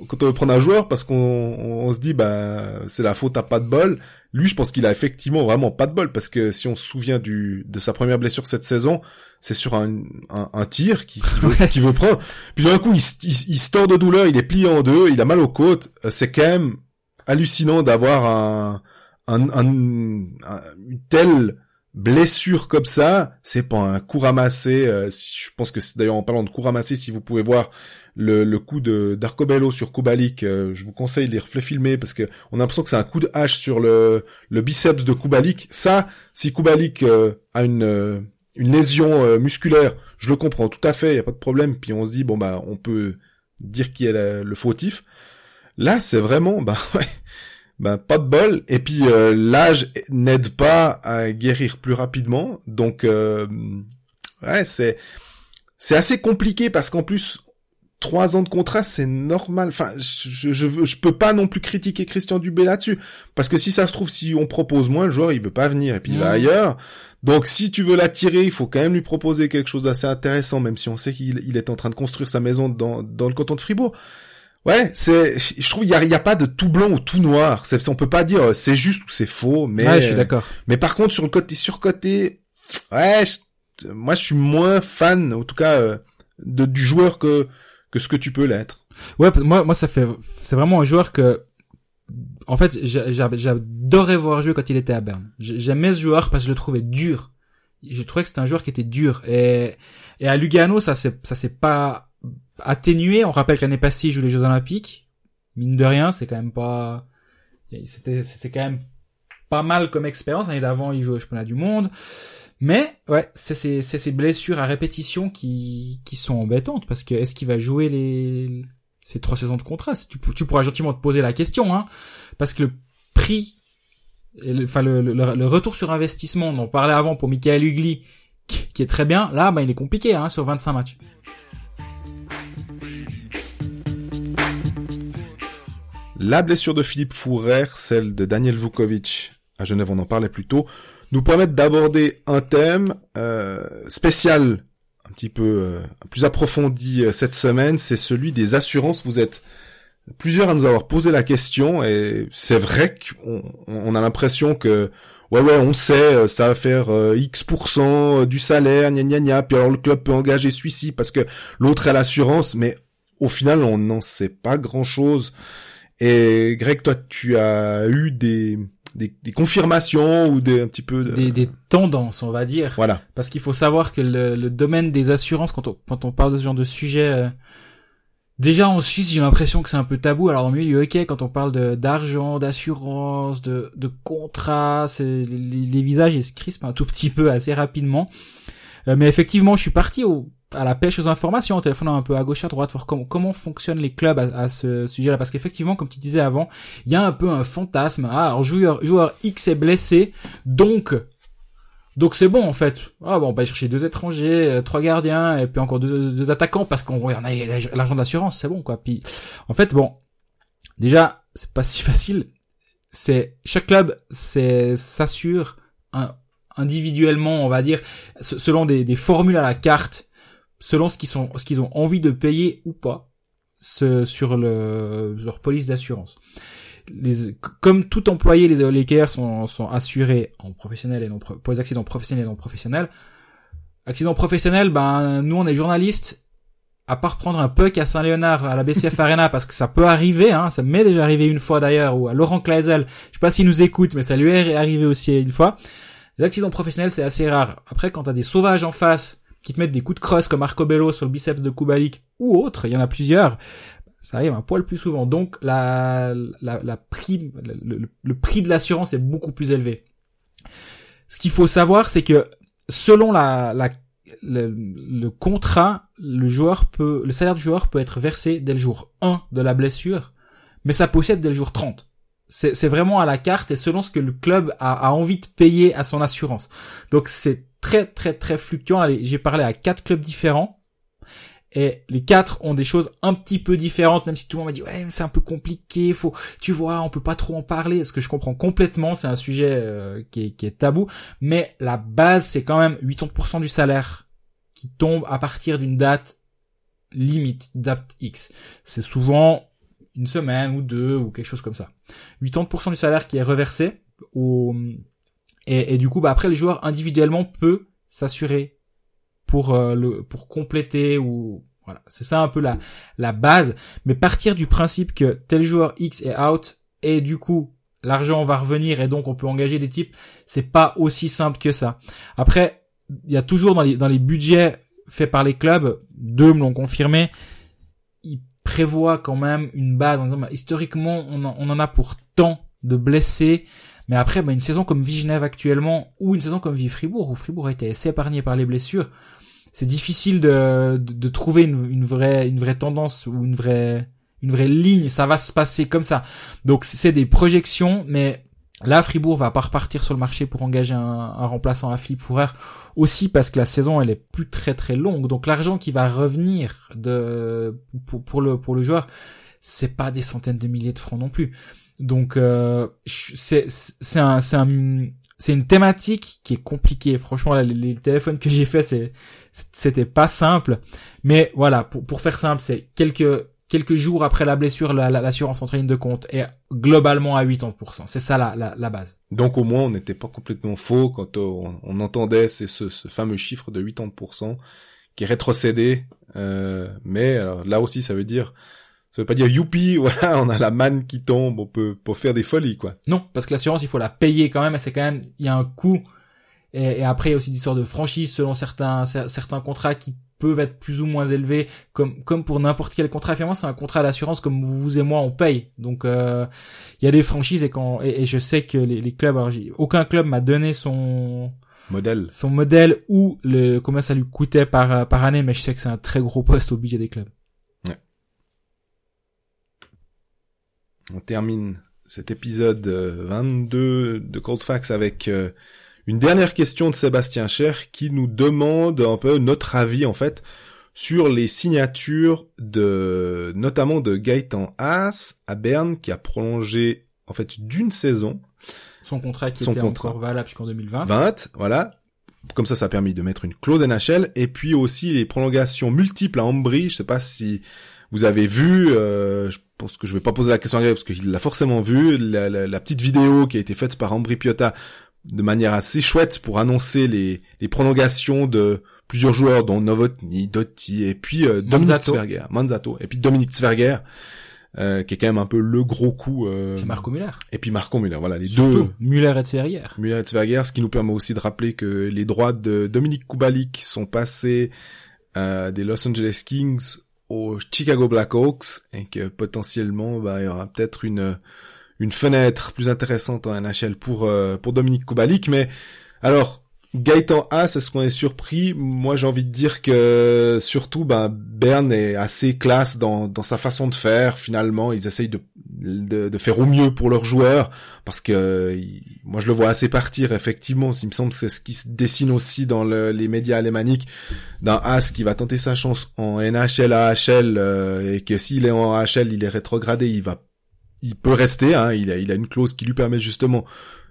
quand on veut prendre un joueur parce qu'on on, se dit bah c'est la faute à pas de bol. Lui, je pense qu'il a effectivement vraiment pas de bol parce que si on se souvient du de sa première blessure cette saison, c'est sur un, un, tir qui, qui, veut, prendre. Puis d'un coup, il, il, se tord de douleur, il est plié en deux, il a mal aux côtes. Euh, c'est quand même hallucinant d'avoir un, un, un, une telle blessure comme ça. C'est pas un coup ramassé. Euh, je pense que d'ailleurs en parlant de coup ramassé, si vous pouvez voir le, le coup de d'Arcobello sur Kubalik, euh, je vous conseille les reflets filmés parce que on a l'impression que c'est un coup de hache sur le, le biceps de Kubalik. Ça, si Kubalik euh, a une euh, une lésion musculaire, je le comprends tout à fait, y a pas de problème. Puis on se dit bon bah on peut dire qui est le fautif. Là, c'est vraiment bah ouais, bah pas de bol. Et puis l'âge n'aide pas à guérir plus rapidement, donc ouais c'est c'est assez compliqué parce qu'en plus trois ans de contrat, c'est normal. Enfin, je, je, je, peux pas non plus critiquer Christian Dubé là-dessus. Parce que si ça se trouve, si on propose moins, le joueur, il veut pas venir et puis il va mmh. ailleurs. Donc, si tu veux l'attirer, il faut quand même lui proposer quelque chose d'assez intéressant, même si on sait qu'il il est en train de construire sa maison dans, dans le canton de Fribourg. Ouais, c'est, je trouve, il y a, y a, pas de tout blanc ou tout noir. C'est, on peut pas dire euh, c'est juste ou c'est faux, mais. Ouais, je suis d'accord. Mais par contre, sur le côté surcoté, ouais, moi, je suis moins fan, en tout cas, euh, de, du joueur que, que ce que tu peux l'être. Ouais, moi, moi, ça fait, c'est vraiment un joueur que, en fait, j'adorais voir jouer quand il était à Berne. J'aimais ce joueur parce que je le trouvais dur. Je trouvais que c'était un joueur qui était dur. Et, et à Lugano, ça s'est, ça s'est pas atténué. On rappelle qu'année passée, il joue les Jeux Olympiques. Mine de rien, c'est quand même pas, c'était, c'est quand même pas mal comme expérience. L'année d'avant, il jouait au championnat du monde. Mais ouais, c'est ces, blessures à répétition qui, sont embêtantes parce que est-ce qu'il va jouer les ces trois saisons de contrat? Tu, tu pourras gentiment te poser la question, hein, parce que le prix, enfin le, retour sur investissement, on en parlait avant pour Michael Ugly, qui, est très bien, là, bah, il est compliqué hein, sur 25 matchs. La blessure de Philippe Fourer, celle de Daniel Vukovic à Genève, on en parlait plus tôt nous permettent d'aborder un thème euh, spécial, un petit peu euh, plus approfondi euh, cette semaine, c'est celui des assurances. Vous êtes plusieurs à nous avoir posé la question et c'est vrai qu'on on a l'impression que ouais ouais on sait ça va faire X du salaire gna gna gna puis alors le club peut engager celui-ci parce que l'autre a l'assurance mais au final on n'en sait pas grand chose et Greg toi tu as eu des des, des, confirmations ou des un petit peu de... des, des, tendances, on va dire. Voilà. Parce qu'il faut savoir que le, le, domaine des assurances, quand on, quand on parle de ce genre de sujet, euh, déjà en Suisse, j'ai l'impression que c'est un peu tabou. Alors en milieu, ok, quand on parle d'argent, d'assurance, de, de contrat, c'est les, les, visages ils se crispent un tout petit peu assez rapidement. Euh, mais effectivement, je suis parti au à la pêche aux informations, en téléphonant un peu à gauche à droite, voir comment, fonctionnent les clubs à, ce sujet-là, parce qu'effectivement, comme tu disais avant, il y a un peu un fantasme. Ah, alors joueur, X est blessé, donc donc c'est bon en fait. Ah bon, on va chercher deux étrangers, euh, trois gardiens et puis encore deux, deux attaquants parce qu'on en a l'argent d'assurance, c'est bon quoi. Puis en fait bon, déjà c'est pas si facile. C'est chaque club s'assure individuellement, on va dire, selon des formules à la carte, selon ce qu'ils sont, ce qu'ils ont envie de payer ou pas, ce, sur le, leur police d'assurance. Les, comme tout employé, les Lakers sont, sont assurés en professionnel et non pour les accidents professionnels et non professionnels. Accident professionnel, ben nous on est journalistes. À part prendre un puck à Saint-Léonard à la BCF Arena parce que ça peut arriver, hein, ça m'est déjà arrivé une fois d'ailleurs, ou à Laurent Kleisel, je sais pas s'il nous écoute, mais ça lui est arrivé aussi une fois. Les accidents professionnels c'est assez rare. Après quand t'as des sauvages en face qui te mettent des coups de crosse comme Arcobello sur le biceps de Kubalik ou autre, il y en a plusieurs, ça arrive un poil plus souvent. Donc la, la, la prime, le, le prix de l'assurance est beaucoup plus élevé. Ce qu'il faut savoir, c'est que selon la, la le, le, contrat, le joueur peut, le salaire du joueur peut être versé dès le jour 1 de la blessure, mais ça possède dès le jour 30. C'est vraiment à la carte et selon ce que le club a, a envie de payer à son assurance. Donc c'est très très très fluctuant. J'ai parlé à quatre clubs différents et les quatre ont des choses un petit peu différentes, même si tout le monde m'a dit ouais c'est un peu compliqué, faut, tu vois, on peut pas trop en parler. Ce que je comprends complètement, c'est un sujet euh, qui, est, qui, est, tabou, mais la base c'est quand même 80% du salaire qui tombe à partir d'une date limite, date X. C'est souvent une semaine ou deux ou quelque chose comme ça. 80% du salaire qui est reversé au et, et du coup bah après les joueurs individuellement peut s'assurer pour euh, le pour compléter ou voilà. C'est ça un peu la la base. Mais partir du principe que tel joueur X est out et du coup l'argent va revenir et donc on peut engager des types c'est pas aussi simple que ça. Après il y a toujours dans les dans les budgets faits par les clubs deux me l'ont confirmé ils prévoient quand même une base en disant bah, historiquement on en, on en a pour tant de blessés mais après, bah, une saison comme Vie actuellement, ou une saison comme Vie Fribourg, où Fribourg a été assez épargné par les blessures, c'est difficile de, trouver une, vraie tendance ou une vraie ligne. Ça va se passer comme ça. Donc c'est des projections, mais là Fribourg va pas repartir sur le marché pour engager un, remplaçant à Philippe Fourrer aussi parce que la saison elle est plus très très longue. Donc l'argent qui va revenir le pour le joueur, c'est pas des centaines de milliers de francs non plus. Donc euh, c'est c'est un c'est un c'est une thématique qui est compliquée. Franchement, les, les téléphones que j'ai fait, c'est c'était pas simple. Mais voilà, pour, pour faire simple, c'est quelques quelques jours après la blessure, l'assurance la, entre ligne de compte est globalement à 80%. C'est ça la, la, la, base. Donc au moins, on n'était pas complètement faux quand on, on entendait ce, ce, fameux chiffre de 80% qui est rétrocédé. Euh, mais alors, là aussi, ça veut dire... Ça veut pas dire youpi, voilà, on a la manne qui tombe, on peut, pour faire des folies, quoi. Non, parce que l'assurance, il faut la payer quand même, c'est quand même, il y a un coût et, après, il y a aussi des histoires de franchise selon certains certains contrats qui peuvent être plus ou moins élevés, comme comme pour n'importe quel contrat. Finalement, c'est un contrat d'assurance comme vous et moi on paye. Donc euh, il y a des franchises et quand et, je sais que les, les clubs, alors aucun club m'a donné son modèle, son modèle ou le combien ça lui coûtait par par année, mais je sais que c'est un très gros poste au budget des clubs. On termine cet épisode 22 euh, de Cold Facts avec euh, une dernière question de Sébastien Cher qui nous demande un peu notre avis en fait sur les signatures de notamment de Gaëtan Haas à Berne qui a prolongé en fait d'une saison son contrat qui était encore valable jusqu'en 2020. 20, voilà. Comme ça, ça a permis de mettre une clause NHL et puis aussi les prolongations multiples à Ambry. Je sais pas si vous avez vu, euh, je pense que je vais pas poser la question à Greg parce qu'il l'a forcément vu, la, la, petite vidéo qui a été faite par Ambry Piotta de manière assez chouette pour annoncer les, les prolongations de plusieurs joueurs dont Novotny, Dotti et puis euh, Dominique Zwerger, Manzato et puis Dominique Zwerger euh, qui est quand même un peu le gros coup euh, et Marco Müller. Et puis Marco Müller, voilà les deux Müller et Zwerger. Müller et Zwerger, ce qui nous permet aussi de rappeler que les droits de Dominique Kubalik sont passés euh, des Los Angeles Kings aux Chicago Blackhawks et que potentiellement bah, il y aura peut-être une une fenêtre plus intéressante en NHL pour euh, pour Dominique Kubalik. Mais alors Gaëtan A, est-ce qu'on est surpris Moi, j'ai envie de dire que surtout, ben Berne est assez classe dans dans sa façon de faire. Finalement, ils essayent de de, faire au mieux pour leurs joueurs parce que moi je le vois assez partir effectivement. Il me semble c'est ce qui se dessine aussi dans le, les médias alémaniques d'un As qui va tenter sa chance en NHL AHL euh, et que s'il est en AHL, il est rétrogradé, il va il peut rester, hein, il, a, il a une clause qui lui permet justement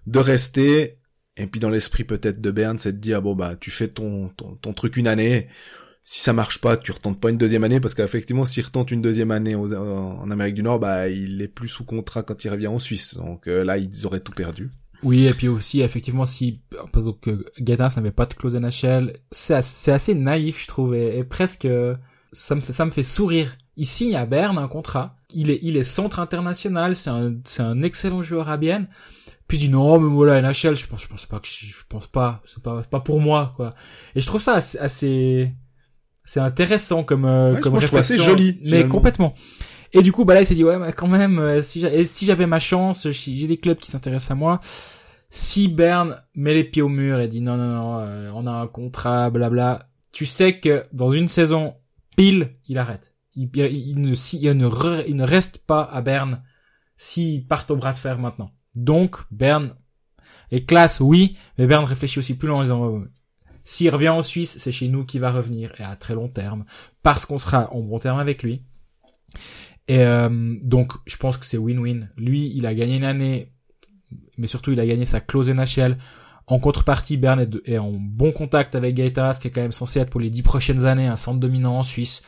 de rester. Et puis dans l'esprit peut-être de Berne, c'est de dire bon bah tu fais ton, ton, ton truc une année. Si ça marche pas, tu retentes pas une deuxième année parce qu'effectivement, s'il retente une deuxième année en Amérique du Nord, bah il est plus sous contrat quand il revient en Suisse. Donc euh, là, ils auraient tout perdu. Oui, et puis aussi, effectivement, si, parce que Gaetan n'avait pas de clause NHL, c'est assez, assez, naïf, je trouve, et, presque, ça me fait, ça me fait sourire. Il signe à Berne un contrat. Il est, il est centre international. C'est un, c'est un excellent joueur à Bienne. Puis il dit non, mais voilà, NHL, je pense, je pense pas que je, pense pas, c'est pas, pas pour moi, quoi. Et je trouve ça assez, assez c'est intéressant comme, euh, comme moi, je trouve assez joli. Mais complètement. Et du coup, bah là, il s'est dit ouais, mais quand même, euh, si si j'avais ma chance, j'ai des clubs qui s'intéressent à moi. Si Berne met les pieds au mur et dit non, non, non, euh, on a un contrat, blabla, tu sais que dans une saison pile, il arrête. Il, il, ne, si, il, ne il ne reste pas à Berne s'il part au bras de fer maintenant. Donc, Berne est classe, oui, mais Berne réfléchit aussi plus loin en disant, s'il revient en Suisse, c'est chez nous qu'il va revenir, et à très long terme, parce qu'on sera en bon terme avec lui. Et euh, donc, je pense que c'est win-win. Lui, il a gagné une année, mais surtout, il a gagné sa clause NHL. En contrepartie, Bern est, en bon contact avec Gaetas, qui est quand même censé être pour les dix prochaines années un centre dominant en Suisse.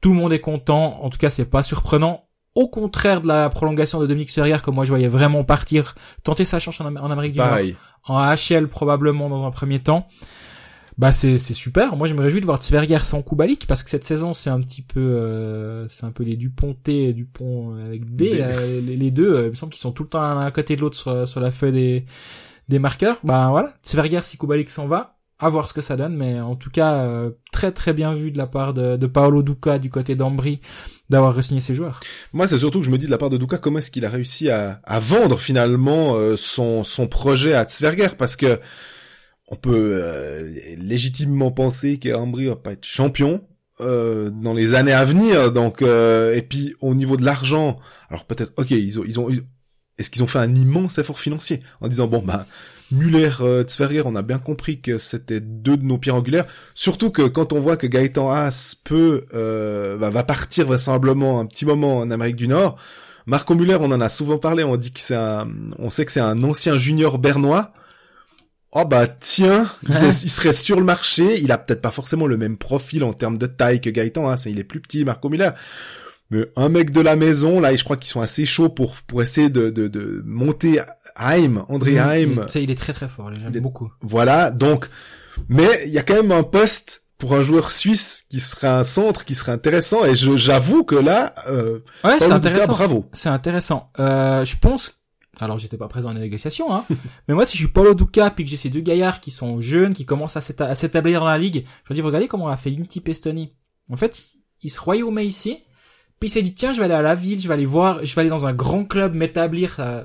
Tout le monde est content. En tout cas, c'est pas surprenant. Au contraire de la prolongation de Dominique Serrière, que moi je voyais vraiment partir, tenter sa chance en, Amérique du Nord, en AHL probablement dans un premier temps. Bah c'est c'est super. Moi je me réjouis de voir Tsverger sans Kubalik parce que cette saison c'est un petit peu euh, c'est un peu les Duponté Dupont avec D les, deux. Euh, il me semble qu'ils sont tout le temps à côté de l'autre sur, sur la feuille des des marqueurs. Bah voilà, Tsverger si Kubalik s'en va, à voir ce que ça donne. Mais en tout cas euh, très très bien vu de la part de, de Paolo Duca du côté d'Ambry d'avoir re-signé ses joueurs. Moi, c'est surtout que je me dis de la part de Duca, comment est-ce qu'il a réussi à, à vendre finalement son, son projet à Tsverger Parce que on peut euh, légitimement penser qu'Ambry va pas être champion euh, dans les années à venir. Donc euh, et puis au niveau de l'argent, alors peut-être ok ils ont ils ont est-ce qu'ils ont fait un immense effort financier en disant bon bah Muller, euh, Tsverger, on a bien compris que c'était deux de nos pierres angulaires. Surtout que quand on voit que Gaëtan Haas peut euh, va partir vraisemblablement un petit moment en Amérique du Nord. Marco Muller, on en a souvent parlé. On dit que c'est un, on sait que c'est un ancien junior bernois oh bah tiens, il, serait sur le marché, il a peut-être pas forcément le même profil en termes de taille que Gaëtan, hein, il est plus petit, Marco Miller. Mais un mec de la maison, là, je crois qu'ils sont assez chauds pour pour essayer de de, de monter Haim, André Haim. il est très très fort, j'aime beaucoup. Voilà, donc, mais il y a quand même un poste pour un joueur suisse qui serait un centre qui serait intéressant et j'avoue que là euh, ouais, c'est intéressant bravo c'est intéressant euh, je pense alors j'étais pas présent dans les négociations, hein. mais moi si je suis Paulo Duca puis que j'ai ces deux gaillards qui sont jeunes, qui commencent à s'établir dans la ligue, je me dis regardez comment on a fait Inti Pestoni. En fait, il se royaumait ici, puis il s'est dit tiens je vais aller à la ville, je vais aller voir, je vais aller dans un grand club m'établir. Euh...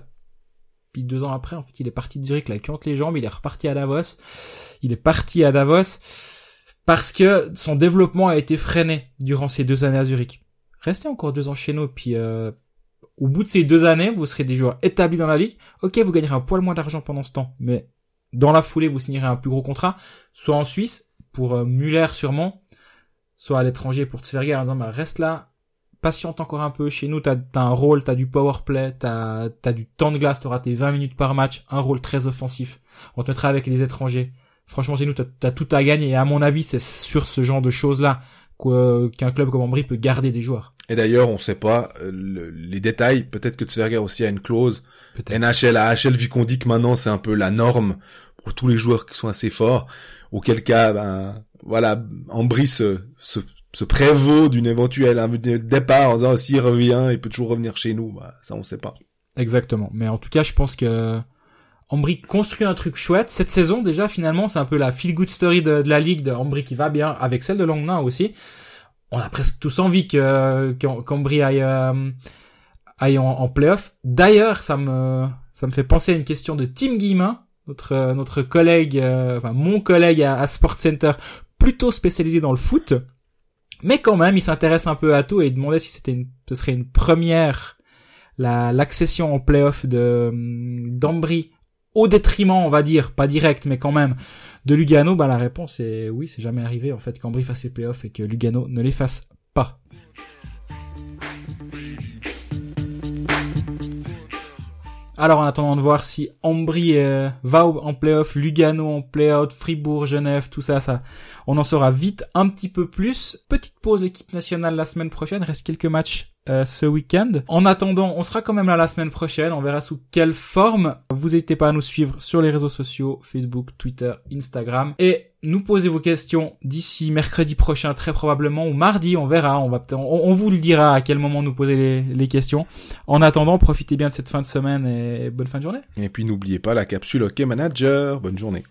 Puis deux ans après, en fait, il est parti de Zurich, là, il les jambes, il est reparti à Davos. Il est parti à Davos parce que son développement a été freiné durant ces deux années à Zurich. Restez encore deux ans chez nous, puis euh, au bout de ces deux années, vous serez des joueurs établis dans la ligue. Ok, vous gagnerez un poil moins d'argent pendant ce temps, mais dans la foulée, vous signerez un plus gros contrat, soit en Suisse, pour euh, Muller sûrement, soit à l'étranger pour Tsverger en disant, bah, reste là, patiente encore un peu. Chez nous, t'as as un rôle, t'as du power play, t'as as du temps de glace, t'auras tes 20 minutes par match, un rôle très offensif. On te mettra avec les étrangers. Franchement, c'est nous, t'as as tout à gagner. Et à mon avis, c'est sur ce genre de choses-là qu'un club comme Ambry peut garder des joueurs. Et d'ailleurs, on sait pas euh, les détails. Peut-être que Tsverger aussi a une clause. NHL, AHL, vu qu'on dit que maintenant c'est un peu la norme pour tous les joueurs qui sont assez forts. Auquel cas, ben, voilà, Ambry se, se, se prévaut d'une éventuelle départ en disant s'il revient, il peut toujours revenir chez nous. Bah, ça, on sait pas. Exactement. Mais en tout cas, je pense que Ambry construit un truc chouette. Cette saison, déjà, finalement, c'est un peu la feel-good story de, la ligue de qui va bien, avec celle de Longna aussi. On a presque tous envie que qu'Ambry aille, euh, aille en, playoff. D'ailleurs, ça me ça me fait penser à une question de Tim Guillemin, notre notre collègue, euh, enfin mon collègue à, à Sport Center, plutôt spécialisé dans le foot, mais quand même, il s'intéresse un peu à tout et il demandait si c'était ce serait une première la l'accession en playoff de d'Ambry au détriment, on va dire, pas direct, mais quand même, de Lugano, bah la réponse est oui, c'est jamais arrivé en fait qu'Ambry fasse ses playoffs et que Lugano ne les fasse pas. Alors en attendant de voir si Ambry euh, va en playoff, Lugano en playoff, Fribourg, Genève, tout ça, ça, on en saura vite un petit peu plus. Petite pause l'équipe nationale la semaine prochaine, reste quelques matchs euh, ce week-end. En attendant, on sera quand même là la semaine prochaine. On verra sous quelle forme. Vous n'hésitez pas à nous suivre sur les réseaux sociaux, Facebook, Twitter, Instagram. Et nous poser vos questions d'ici mercredi prochain, très probablement, ou mardi, on verra. On va on, vous le dira à quel moment nous poser les, les, questions. En attendant, profitez bien de cette fin de semaine et bonne fin de journée. Et puis n'oubliez pas la capsule Hockey Manager. Bonne journée.